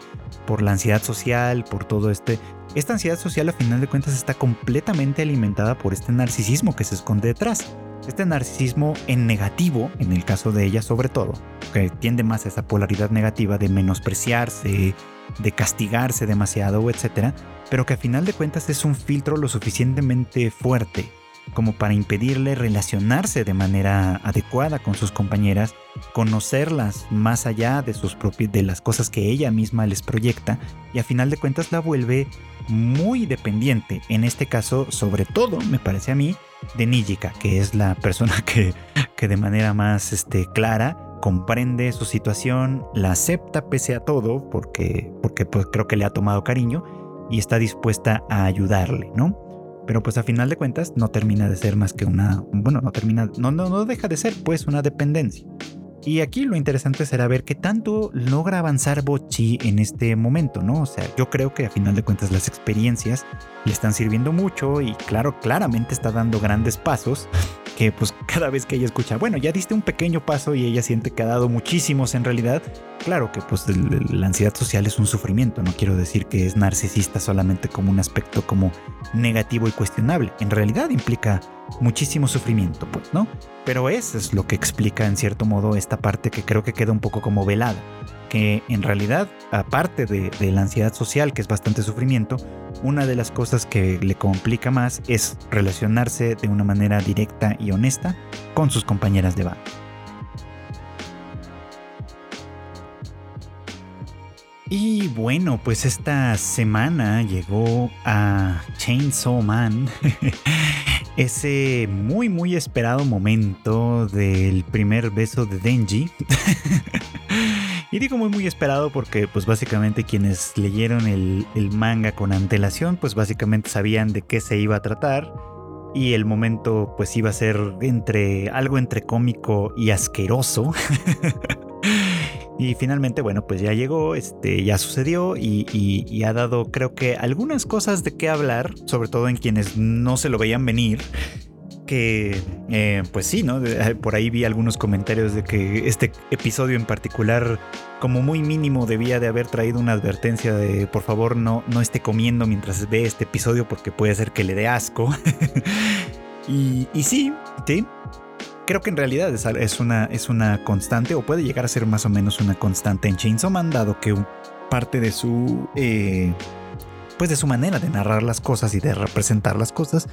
por la ansiedad social, por todo este... Esta ansiedad social a final de cuentas está completamente alimentada por este narcisismo que se esconde detrás. este narcisismo en negativo, en el caso de ella sobre todo, que tiende más a esa polaridad negativa de menospreciarse, de castigarse demasiado, etcétera, pero que a final de cuentas es un filtro lo suficientemente fuerte como para impedirle relacionarse de manera adecuada con sus compañeras, conocerlas más allá de sus de las cosas que ella misma les proyecta y a final de cuentas la vuelve muy dependiente, en este caso sobre todo, me parece a mí, de Nijika, que es la persona que, que de manera más este, clara comprende su situación, la acepta pese a todo, porque, porque pues, creo que le ha tomado cariño y está dispuesta a ayudarle, ¿no? Pero pues a final de cuentas no termina de ser más que una, bueno, no termina, no, no, no deja de ser pues una dependencia. Y aquí lo interesante será ver qué tanto logra avanzar Bochi en este momento, ¿no? O sea, yo creo que a final de cuentas las experiencias le están sirviendo mucho y claro, claramente está dando grandes pasos que pues cada vez que ella escucha, bueno, ya diste un pequeño paso y ella siente que ha dado muchísimos en realidad, claro que pues la ansiedad social es un sufrimiento, no quiero decir que es narcisista solamente como un aspecto como negativo y cuestionable, en realidad implica muchísimo sufrimiento, pues, ¿no? Pero eso es lo que explica en cierto modo esta parte que creo que queda un poco como velada, que en realidad, aparte de, la ansiedad social, que es bastante sufrimiento, una de las cosas que le complica más es relacionarse de una manera directa y honesta con sus compañeras de banda. Y bueno, pues esta semana llegó a Chainsaw Man ese muy muy esperado momento del primer beso de Denji. y digo muy muy esperado porque pues básicamente quienes leyeron el, el, manga con antelación pues básicamente sabían de qué se iba a tratar. Y el momento pues iba a ser entre algo entre cómico y asqueroso. Y finalmente, bueno, pues ya llegó, este, ya sucedió y, ha dado, creo que, algunas cosas de qué hablar, sobre todo en quienes no se lo veían venir. Que, eh, pues sí, ¿no? Eh, por ahí vi algunos comentarios de que este episodio en particular, como muy mínimo, debía de haber traído una advertencia de por favor no, no esté comiendo mientras ve este episodio porque puede ser que le dé asco. y, y sí, sí, creo que en realidad es, una, es una constante o puede llegar a ser más o menos una constante en Chainsaw Man, dado que parte de su... Eh, pues de su manera de narrar las cosas y de representar las cosas,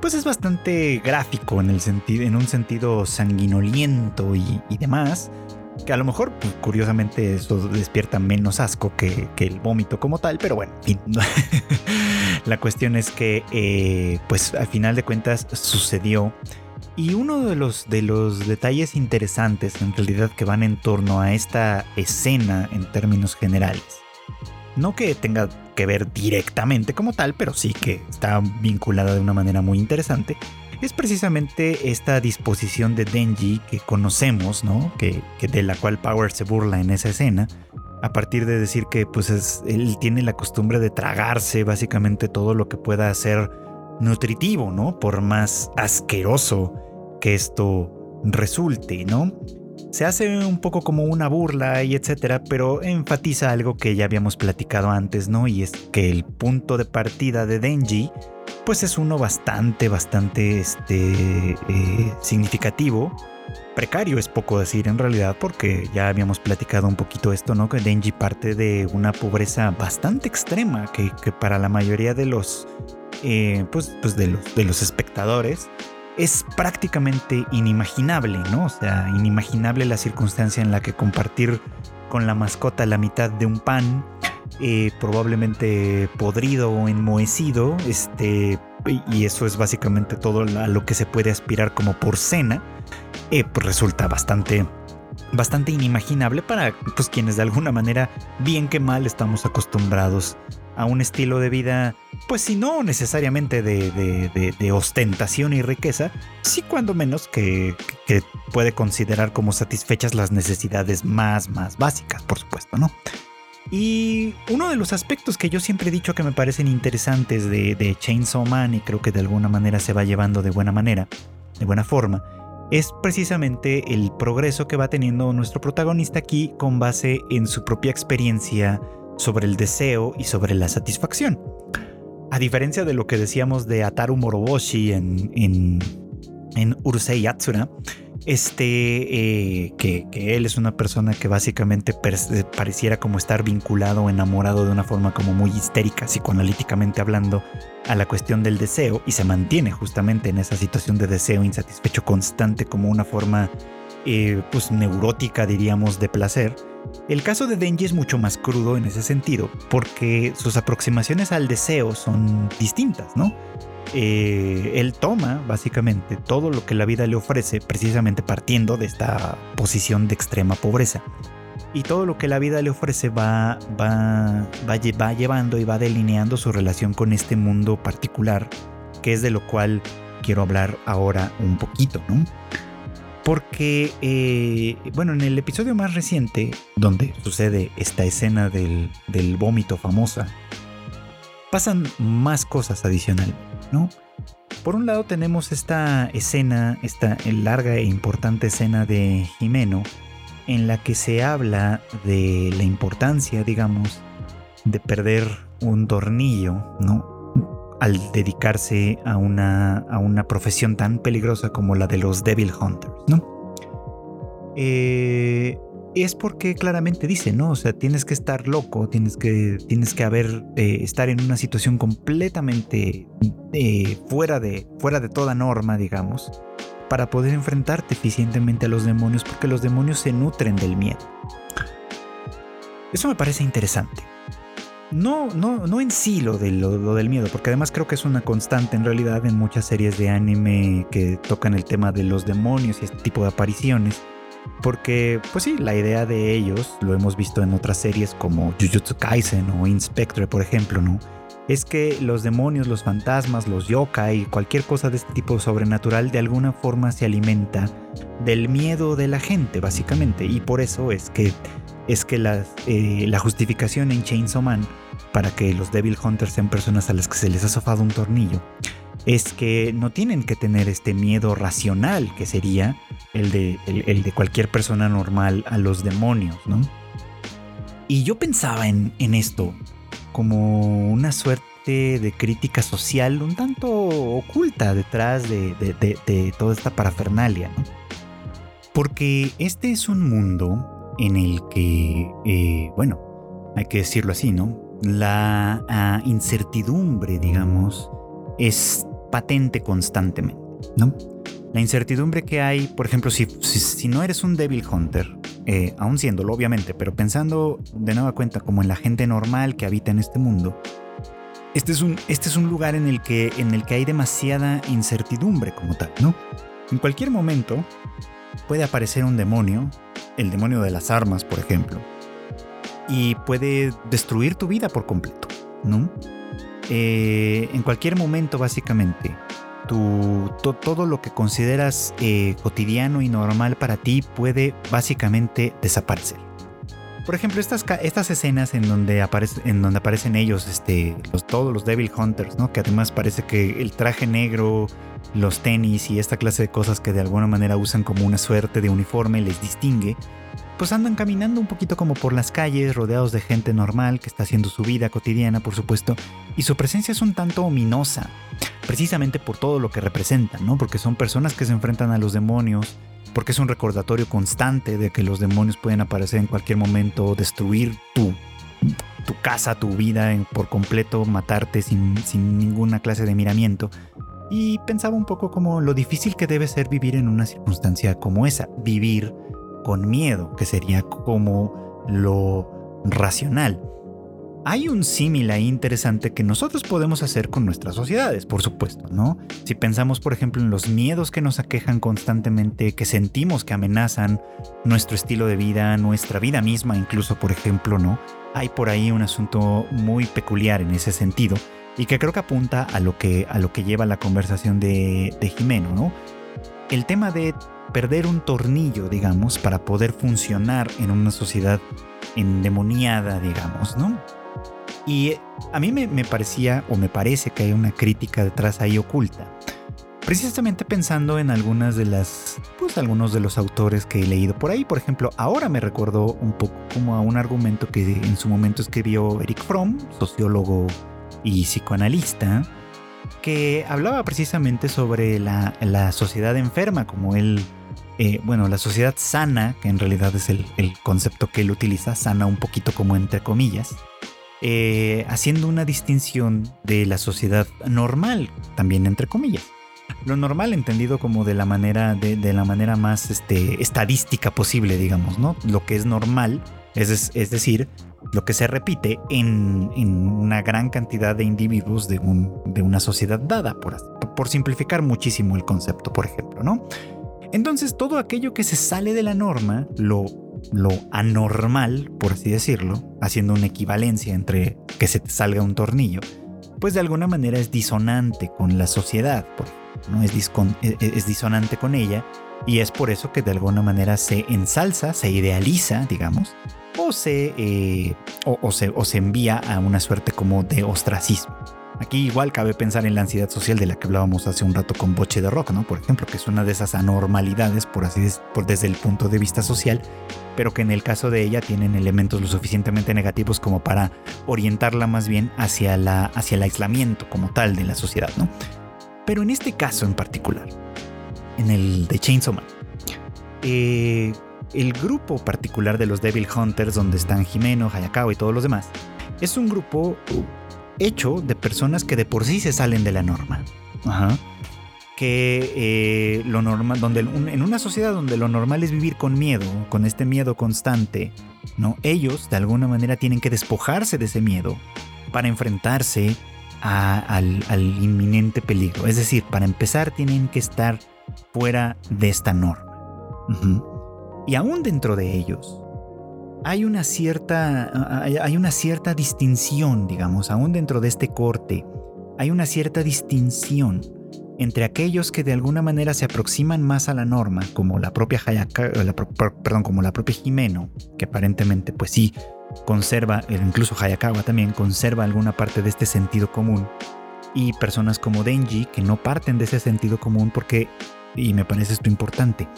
pues es bastante gráfico en, el sentido, en un sentido sanguinoliento y, demás, que a lo mejor, pues, curiosamente, eso despierta menos asco que, el vómito como tal, pero bueno, la cuestión es que, eh, pues al final de cuentas sucedió y uno de los, de los detalles interesantes en realidad que van en torno a esta escena en términos generales, no que tenga que ver directamente como tal, pero sí que está vinculada de una manera muy interesante, es precisamente esta disposición de Denji que conocemos, ¿no? Que, de la cual Power se burla en esa escena, a partir de decir que pues es, él tiene la costumbre de tragarse básicamente todo lo que pueda ser nutritivo, ¿no? Por más asqueroso que esto resulte, ¿no? Se hace un poco como una burla y etcétera, pero enfatiza algo que ya habíamos platicado antes, ¿no? Y es que el punto de partida de Denji, pues es uno bastante, bastante este, eh, significativo. Precario es poco decir en realidad, porque ya habíamos platicado un poquito esto, ¿no? Que Denji parte de una pobreza bastante extrema, que, para la mayoría de los, eh, pues, pues de los, de los espectadores, es prácticamente inimaginable, ¿no? O sea, inimaginable la circunstancia en la que compartir con la mascota la mitad de un pan, eh, probablemente podrido o enmohecido, este, y eso es básicamente todo a lo que se puede aspirar como por cena, eh, pues resulta bastante bastante inimaginable para pues, quienes de alguna manera, bien que mal, estamos acostumbrados a un estilo de vida, pues si no necesariamente de, ostentación y riqueza, sí cuando menos que, puede considerar como satisfechas las necesidades más, más básicas, por supuesto, ¿no? Y uno de los aspectos que yo siempre he dicho que me parecen interesantes de, de Chainsaw Man y creo que de alguna manera se va llevando de buena manera, de buena forma, es precisamente el progreso que va teniendo nuestro protagonista aquí con base en su propia experiencia sobre el deseo y sobre la satisfacción. A diferencia de lo que decíamos de Ataru Moroboshi en, en Urusei Yatsura, este, eh, que, él es una persona que básicamente pareciera como estar vinculado o enamorado de una forma como muy histérica, psicoanalíticamente hablando, a la cuestión del deseo y se mantiene justamente en esa situación de deseo insatisfecho constante como una forma eh, pues neurótica diríamos de placer. El caso de Denji es mucho más crudo en ese sentido porque sus aproximaciones al deseo son distintas, ¿no? Eh, él toma básicamente todo lo que la vida le ofrece precisamente partiendo de esta posición de extrema pobreza. Y todo lo que la vida le ofrece va, va, va, va llevando y va delineando su relación con este mundo particular, que es de lo cual quiero hablar ahora un poquito, ¿no? Porque, eh, bueno, en el episodio más reciente, donde sucede esta escena del, del vómito famosa, pasan más cosas adicionalmente, ¿no? Por un lado tenemos esta escena, esta larga e importante escena de Jimeno, en la que se habla de la importancia, digamos, de perder un tornillo, ¿no? Al dedicarse a una, a una profesión tan peligrosa como la de los Devil Hunters, ¿no? Eh, es porque claramente dice, ¿no? O sea, tienes que estar loco, tienes que, tienes que haber, eh, estar en una situación completamente eh, fuera, de, fuera de toda norma, digamos, para poder enfrentarte eficientemente a los demonios, porque los demonios se nutren del miedo. Eso me parece interesante. No, no, no en sí lo, lo, del miedo, porque además creo que es una constante en realidad en muchas series de anime que tocan el tema de los demonios y este tipo de apariciones. Porque, pues sí, la idea de ellos, lo hemos visto en otras series como Jujutsu Kaisen o Inspector, por ejemplo, ¿no? es que los demonios, los fantasmas, los yokai, cualquier cosa de este tipo sobrenatural de alguna forma se alimenta del miedo de la gente, básicamente. Y por eso es que, es que la, eh, la justificación en Chainsaw Man para que los Devil Hunters sean personas a las que se les ha sofado un tornillo es que no tienen que tener este miedo racional que sería el de, el, de cualquier persona normal a los demonios, ¿no? Y yo pensaba en, en esto como una suerte de crítica social un tanto oculta detrás de, toda esta parafernalia. Porque este es un mundo en el que, eh, bueno, hay que decirlo así, ¿no? La ah, incertidumbre, digamos, es patente constantemente, ¿no? La incertidumbre que hay, por ejemplo, si, si, no eres un Devil Hunter, eh, aún siéndolo obviamente, pero pensando de nueva cuenta como en la gente normal que habita en este mundo, este es un, este es un lugar en el, que, en el que hay demasiada incertidumbre como tal, ¿no? En cualquier momento puede aparecer un demonio, el demonio de las armas, por ejemplo, y puede destruir tu vida por completo, ¿no? Eh, en cualquier momento, básicamente, todo lo que consideras eh, cotidiano y normal para ti puede básicamente desaparecer. Por ejemplo, estas, escenas en donde, en donde aparecen ellos, este, todos los Devil Hunters, ¿no? que además parece que el traje negro, los tenis y esta clase de cosas que de alguna manera usan como una suerte de uniforme les distingue, pues andan caminando un poquito como por las calles, rodeados de gente normal que está haciendo su vida cotidiana, por supuesto, y su presencia es un tanto ominosa, precisamente por todo lo que representan, ¿no? Porque son personas que se enfrentan a los demonios, porque es un recordatorio constante de que los demonios pueden aparecer en cualquier momento, destruir tu, tu casa, tu vida por completo, matarte sin, sin ninguna clase de miramiento. Y pensaba un poco como lo difícil que debe ser vivir en una circunstancia como esa, vivir con miedo, que sería como lo racional. Hay un símil ahí interesante que nosotros podemos hacer con nuestras sociedades, por supuesto, ¿no? Si pensamos, por ejemplo, en los miedos que nos aquejan constantemente, que sentimos que amenazan nuestro estilo de vida, nuestra vida misma, incluso, por ejemplo, ¿no? Hay por ahí un asunto muy peculiar en ese sentido y que creo que apunta a lo que, a lo que lleva la conversación de, de Jimeno, ¿no? El tema de perder un tornillo, digamos, para poder funcionar en una sociedad endemoniada, digamos, ¿no? Y a mí me, parecía, o me parece que hay una crítica detrás ahí oculta. Precisamente pensando en algunas de las, pues algunos de los autores que he leído por ahí. Por ejemplo, ahora me recordó un poco como a un argumento que en su momento escribió Eric Fromm, sociólogo y psicoanalista, que hablaba precisamente sobre la, sociedad enferma, como él, eh, bueno, la sociedad sana, que en realidad es el, concepto que él utiliza, sana un poquito como entre comillas, eh, haciendo una distinción de la sociedad normal, también entre comillas. Lo normal entendido como de la manera, de, la manera más este, estadística posible, digamos, ¿no? Lo que es normal, es, es decir, lo que se repite en, una gran cantidad de individuos de, una sociedad dada, por, por simplificar muchísimo el concepto, por ejemplo, ¿no? Entonces todo aquello que se sale de la norma, lo, lo anormal, por así decirlo, haciendo una equivalencia entre que se te salga un tornillo, pues de alguna manera es disonante con la sociedad, ¿no? es, e, e, es disonante con ella y es por eso que de alguna manera se ensalza, se idealiza, digamos, o se, eh, o, se, o se envía a una suerte como de ostracismo. Aquí igual cabe pensar en la ansiedad social de la que hablábamos hace un rato con Boche de Rock, ¿no? Por ejemplo, que es una de esas anormalidades, por así por desde el punto de vista social, pero que en el caso de ella tienen elementos lo suficientemente negativos como para orientarla más bien hacia, la, hacia el aislamiento como tal de la sociedad, ¿no? Pero en este caso en particular, en el de Chainsaw Man, eh, el grupo particular de los Devil Hunters, donde están Jimeno, Hayakawa y todos los demás, es un grupo hecho de personas que de por sí se salen de la norma. Que eh, lo normal, donde en una sociedad donde lo normal es vivir con miedo, con este miedo constante, ¿no? Ellos de alguna manera tienen que despojarse de ese miedo para enfrentarse al, inminente peligro. Es decir, para empezar tienen que estar fuera de esta norma. Y aún dentro de ellos hay una cierta, hay una cierta distinción, digamos, aún dentro de este corte, hay una cierta distinción entre aquellos que de alguna manera se aproximan más a la norma, como la propia Hayaka, perdón, como la propia Jimeno, que aparentemente pues sí conserva, incluso Hayakawa también conserva alguna parte de este sentido común, y personas como Denji que no parten de ese sentido común porque, y me parece esto importante,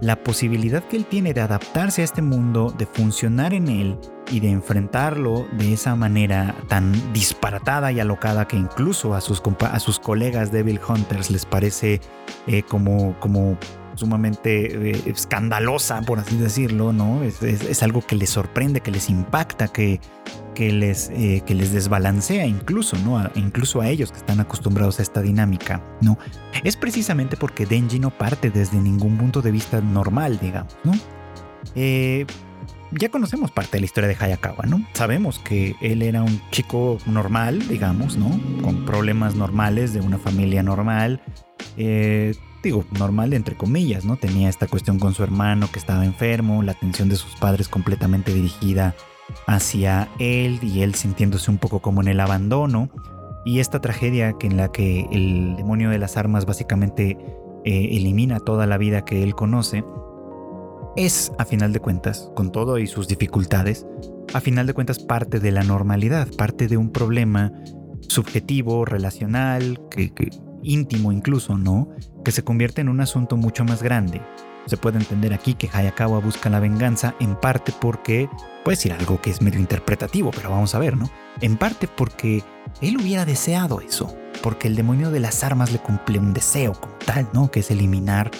la posibilidad que él tiene de adaptarse a este mundo, de funcionar en él y de enfrentarlo de esa manera tan disparatada y alocada que incluso a sus, a sus colegas Devil Hunters les parece eh, como, como sumamente eh, escandalosa, por así decirlo, ¿no? Es, algo que les sorprende, que les impacta, que, que, les, eh, que les desbalancea incluso, ¿no? incluso a ellos que están acostumbrados a esta dinámica, ¿no? Es precisamente porque Denji no parte desde ningún punto de vista normal, digamos, ¿no? Eh, ya conocemos parte de la historia de Hayakawa, ¿no? Sabemos que él era un chico normal, digamos, ¿no? Con problemas normales de una familia normal, eh, digo, normal entre comillas, ¿no? Tenía esta cuestión con su hermano que estaba enfermo, la atención de sus padres completamente dirigida hacia él y él sintiéndose un poco como en el abandono. Y esta tragedia que en la que el demonio de las armas básicamente eh, elimina toda la vida que él conoce, es, a final de cuentas, con todo y sus dificultades, a final de cuentas parte de la normalidad, parte de un problema subjetivo, relacional, que íntimo incluso, ¿no? Que se convierte en un asunto mucho más grande. Se puede entender aquí que Hayakawa busca la venganza en parte porque, puede decir algo que es medio interpretativo, pero vamos a ver, ¿no? En parte porque él hubiera deseado eso, porque el demonio de las armas le cumple un deseo como tal, ¿no? Que es eliminar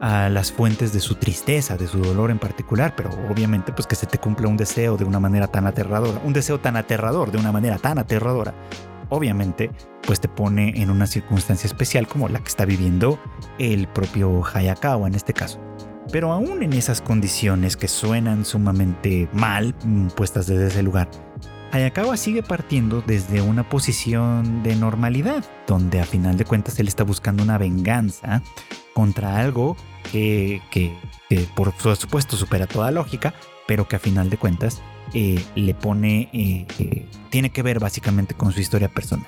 a las fuentes de su tristeza, de su dolor en particular, pero obviamente pues que se te cumpla un deseo de una manera tan aterradora, un deseo tan aterrador de una manera tan aterradora, obviamente pues te pone en una circunstancia especial como la que está viviendo el propio Hayakawa en este caso. Pero aún en esas condiciones que suenan sumamente mal mm, puestas desde ese lugar, Hayakawa sigue partiendo desde una posición de normalidad, donde a final de cuentas él está buscando una venganza contra algo que, que, por supuesto supera toda lógica, pero que a final de cuentas eh, le pone, eh, eh, tiene que ver básicamente con su historia personal.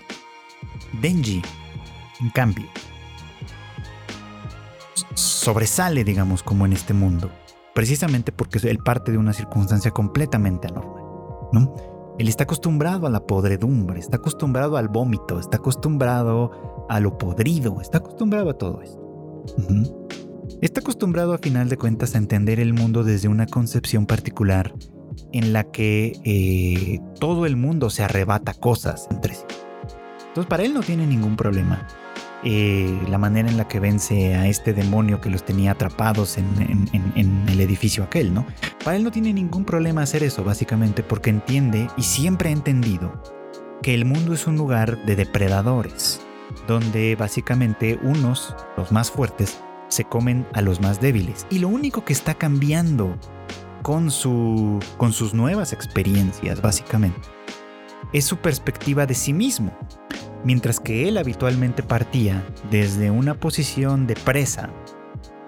Denji, en cambio, sobresale, digamos, como en este mundo, precisamente porque él parte de una circunstancia completamente anormal, ¿no? Él está acostumbrado a la podredumbre, está acostumbrado al vómito, está acostumbrado a lo podrido, está acostumbrado a todo esto. Está acostumbrado a final de cuentas a entender el mundo desde una concepción particular en la que eh, todo el mundo se arrebata cosas entre sí. Entonces para él no tiene ningún problema. Eh, la manera en la que vence a este demonio que los tenía atrapados en, en, el edificio aquel, ¿no? Para él no tiene ningún problema hacer eso, básicamente, porque entiende y siempre ha entendido que el mundo es un lugar de depredadores, donde básicamente unos, los más fuertes, se comen a los más débiles. Y lo único que está cambiando con, su, con sus nuevas experiencias, básicamente, es su perspectiva de sí mismo mientras que él habitualmente partía desde una posición de presa,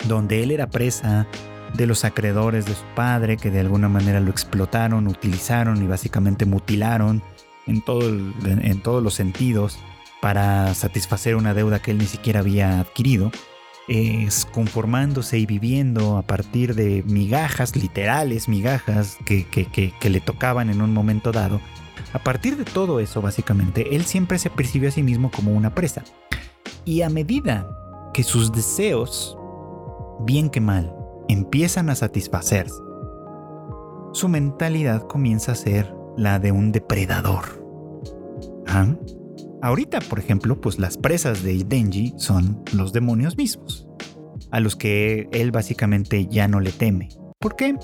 donde él era presa de los acreedores de su padre que de alguna manera lo explotaron, utilizaron y básicamente mutilaron en, todo en todos los sentidos para satisfacer una deuda que él ni siquiera había adquirido, es conformándose y viviendo a partir de migajas, literales migajas que, que le tocaban en un momento dado, a partir de todo eso, básicamente, él siempre se percibió a sí mismo como una presa. Y a medida que sus deseos, bien que mal, empiezan a satisfacerse, su mentalidad comienza a ser la de un depredador. ¿Ah? Ahorita, por ejemplo, pues las presas de Denji son los demonios mismos, a los que él básicamente ya no le teme. ¿Por qué?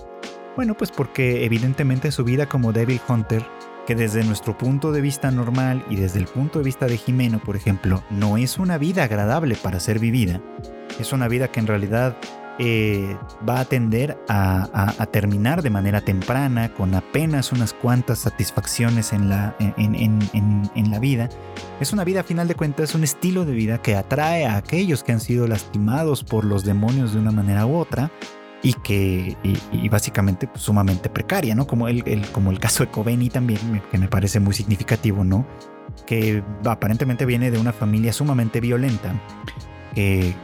Bueno, pues porque evidentemente su vida como Devil Hunter que desde nuestro punto de vista normal y desde el punto de vista de Jimeno, por ejemplo, no es una vida agradable para ser vivida. Es una vida que en realidad eh, va a tender a, terminar de manera temprana, con apenas unas cuantas satisfacciones en la, en la vida. Es una vida, a final de cuentas, un estilo de vida que atrae a aquellos que han sido lastimados por los demonios de una manera u otra y que básicamente pues, sumamente precaria, ¿no? Como el, como el caso de Coveni también, que me parece muy significativo, ¿no? Que aparentemente viene de una familia sumamente violenta, que,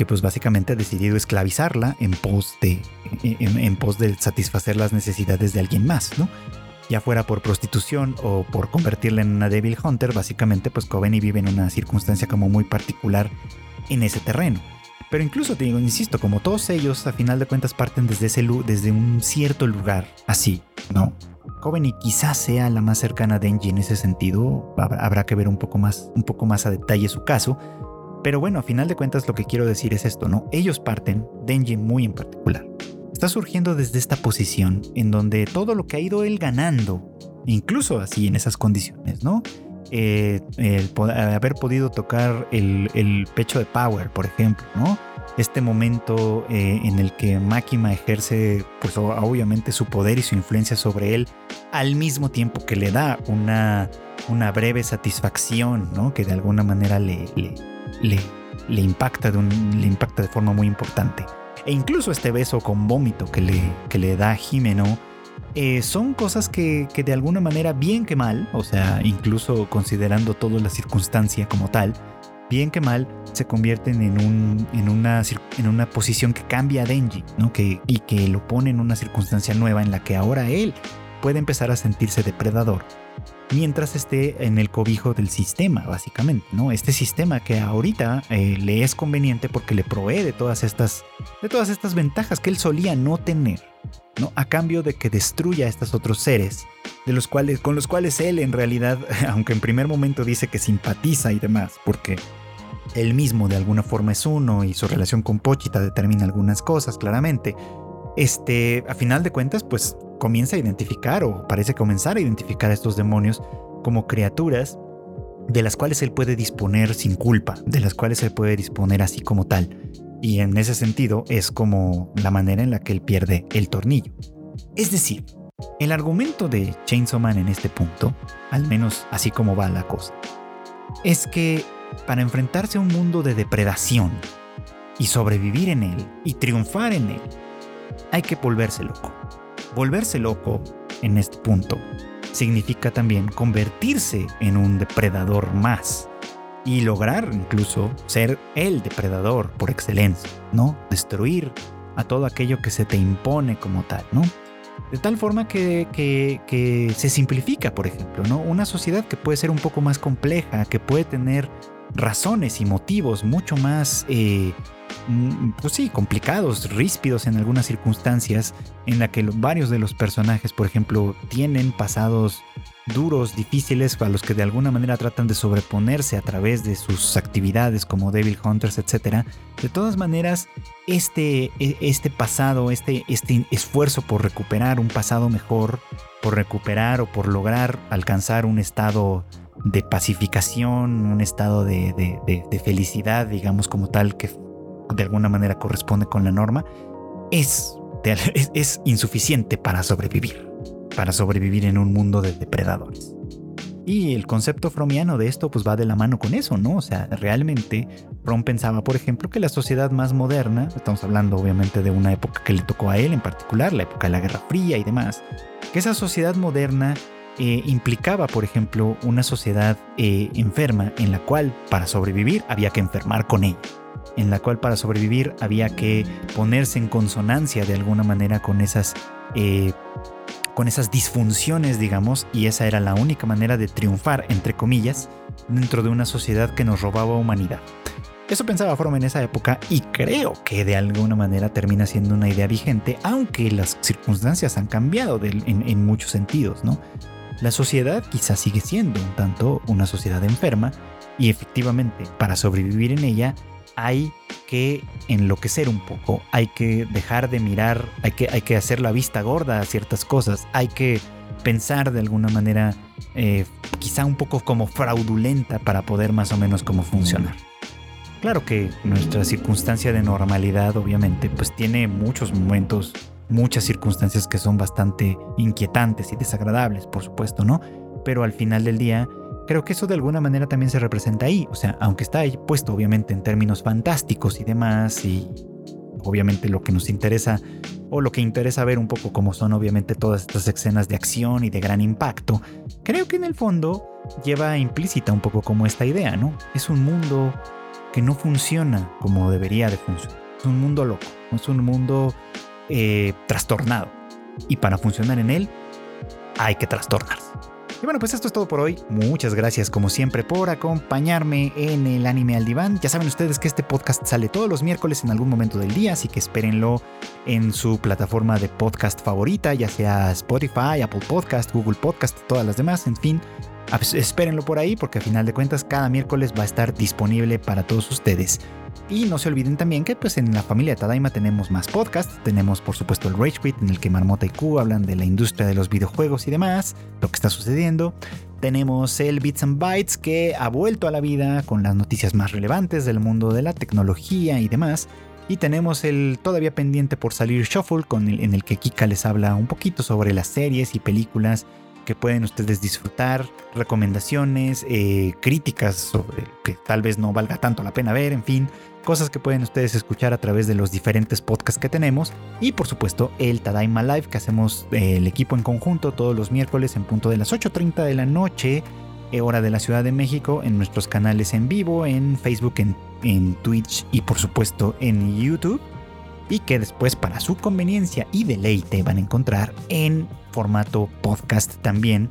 que pues básicamente ha decidido esclavizarla en pos de, en, pos de satisfacer las necesidades de alguien más, ¿no? Ya fuera por prostitución o por convertirla en una Devil Hunter, básicamente pues Coveni vive en una circunstancia como muy particular en ese terreno. Pero incluso te digo, insisto, como todos ellos, a final de cuentas parten desde, ese, desde un cierto lugar, así, ¿no? y quizás sea la más cercana a Denji en ese sentido, habrá que ver un poco más, un poco más a detalle su caso. Pero bueno, a final de cuentas lo que quiero decir es esto, ¿no? Ellos parten, Denji muy en particular. Está surgiendo desde esta posición en donde todo lo que ha ido él ganando, incluso así en esas condiciones, ¿no? Eh, el, haber podido tocar el, pecho de Power, por ejemplo, ¿no? Este momento eh, en el que Makima ejerce, pues obviamente su poder y su influencia sobre él, al mismo tiempo que le da una, una breve satisfacción, ¿no? Que de alguna manera le, le, impacta de forma muy importante. E incluso este beso con vómito que le, da Jimeno eh, son cosas que, de alguna manera, bien que mal, o sea, incluso considerando toda la circunstancia como tal, bien que mal, se convierten en, un, en, una, posición que cambia a Denji, y que lo pone en una circunstancia nueva en la que ahora él puede empezar a sentirse depredador mientras esté en el cobijo del sistema, básicamente, ¿no? Este sistema que ahorita eh, le es conveniente porque le provee de todas estas, de todas estas ventajas que él solía no tener. ¿no? A cambio de que destruya a estos otros seres, de los cuales, con los cuales él en realidad, aunque en primer momento dice que simpatiza y demás, porque él mismo de alguna forma es uno y su relación con Pochita determina algunas cosas claramente, este, a final de cuentas, pues comienza a identificar o parece comenzar a identificar a estos demonios como criaturas de las cuales él puede disponer sin culpa, de las cuales él puede disponer así como tal. Y en ese sentido es como la manera en la que él pierde el tornillo. Es decir, el argumento de Chainsaw Man en este punto, al menos así como va la cosa, es que para enfrentarse a un mundo de depredación y sobrevivir en él y triunfar en él, hay que volverse loco. Volverse loco en este punto significa también convertirse en un depredador más y lograr incluso ser el depredador por excelencia, ¿no? Destruir a todo aquello que se te impone como tal, ¿no? De tal forma que, que, se simplifica, por ejemplo, ¿no? Una sociedad que puede ser un poco más compleja, que puede tener razones y motivos mucho más, eh, pues sí, complicados, ríspidos en algunas circunstancias, en la que varios de los personajes, por ejemplo, tienen pasados duros, difíciles, a los que de alguna manera tratan de sobreponerse a través de sus actividades como Devil Hunters, etc. De todas maneras, este, e, este pasado, este, este esfuerzo por recuperar un pasado mejor, por recuperar o por lograr alcanzar un estado de pacificación, un estado de, felicidad, digamos como tal, que de alguna manera corresponde con la norma, es, es insuficiente para sobrevivir para sobrevivir en un mundo de depredadores. Y el concepto fromiano de esto pues va de la mano con eso, ¿no? O sea, realmente Fromm pensaba, por ejemplo, que la sociedad más moderna, estamos hablando obviamente de una época que le tocó a él en particular, la época de la Guerra Fría y demás, que esa sociedad moderna eh, implicaba, por ejemplo, una sociedad eh, enferma en la cual para sobrevivir había que enfermar con ella, en la cual para sobrevivir había que ponerse en consonancia de alguna manera con esas eh, con esas disfunciones, digamos, y esa era la única manera de triunfar, entre comillas, dentro de una sociedad que nos robaba humanidad. Eso pensaba Fromm en esa época y creo que de alguna manera termina siendo una idea vigente, aunque las circunstancias han cambiado en, en muchos sentidos, ¿no? La sociedad quizás sigue siendo un tanto una sociedad enferma y efectivamente para sobrevivir en ella hay que enloquecer un poco, hay que dejar de mirar, hay que, hay que hacer la vista gorda a ciertas cosas, hay que pensar de alguna manera eh, quizá un poco como fraudulenta para poder más o menos como funcionar. Claro que nuestra circunstancia de normalidad obviamente pues tiene muchos momentos, muchas circunstancias que son bastante inquietantes y desagradables, por supuesto, ¿no? Pero al final del día creo que eso de alguna manera también se representa ahí. O sea, aunque está ahí puesto obviamente en términos fantásticos y demás, y obviamente lo que nos interesa, o lo que interesa ver un poco como son obviamente todas estas escenas de acción y de gran impacto, creo que en el fondo lleva implícita un poco como esta idea, ¿no? Es un mundo que no funciona como debería de funcionar. Es un mundo loco, es un mundo eh, trastornado. Y para funcionar en él, hay que trastornarse. Y bueno, pues esto es todo por hoy. Muchas gracias como siempre por acompañarme en el anime al diván. Ya saben ustedes que este podcast sale todos los miércoles en algún momento del día, así que espérenlo en su plataforma de podcast favorita, ya sea Spotify, Apple Podcast, Google Podcast, todas las demás, en fin. Espérenlo por ahí porque a final de cuentas cada miércoles va a estar disponible para todos ustedes. Y no se olviden también que pues en la familia Tadaima tenemos más podcasts. Tenemos por supuesto el Rage Quit en el que Marmota y Q hablan de la industria de los videojuegos y demás, lo que está sucediendo. Tenemos el Bits and Bytes que ha vuelto a la vida con las noticias más relevantes del mundo de la tecnología y demás. Y tenemos el todavía pendiente por salir Shuffle con en el que Kika les habla un poquito sobre las series y películas que pueden ustedes disfrutar, recomendaciones, eh, críticas sobre que tal vez no valga tanto la pena ver, en fin, cosas que pueden ustedes escuchar a través de los diferentes podcasts que tenemos. Y por supuesto el Tadaima Live que hacemos eh, el equipo en conjunto todos los miércoles en punto de las 8.30 de la noche, eh, hora de la Ciudad de México, en nuestros canales en vivo, en Facebook, en, en Twitch y por supuesto en YouTube. Y que después para su conveniencia y deleite van a encontrar en formato podcast también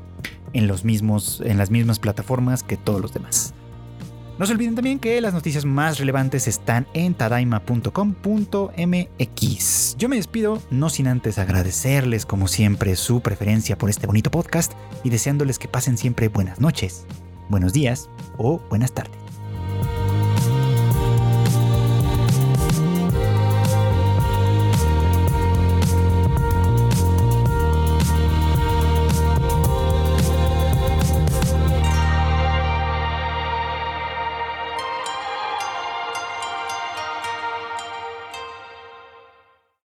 en, los mismos, en las mismas plataformas que todos los demás. No se olviden también que las noticias más relevantes están en tadaima.com.mx. Yo me despido, no sin antes agradecerles como siempre su preferencia por este bonito podcast y deseándoles que pasen siempre buenas noches, buenos días o buenas tardes.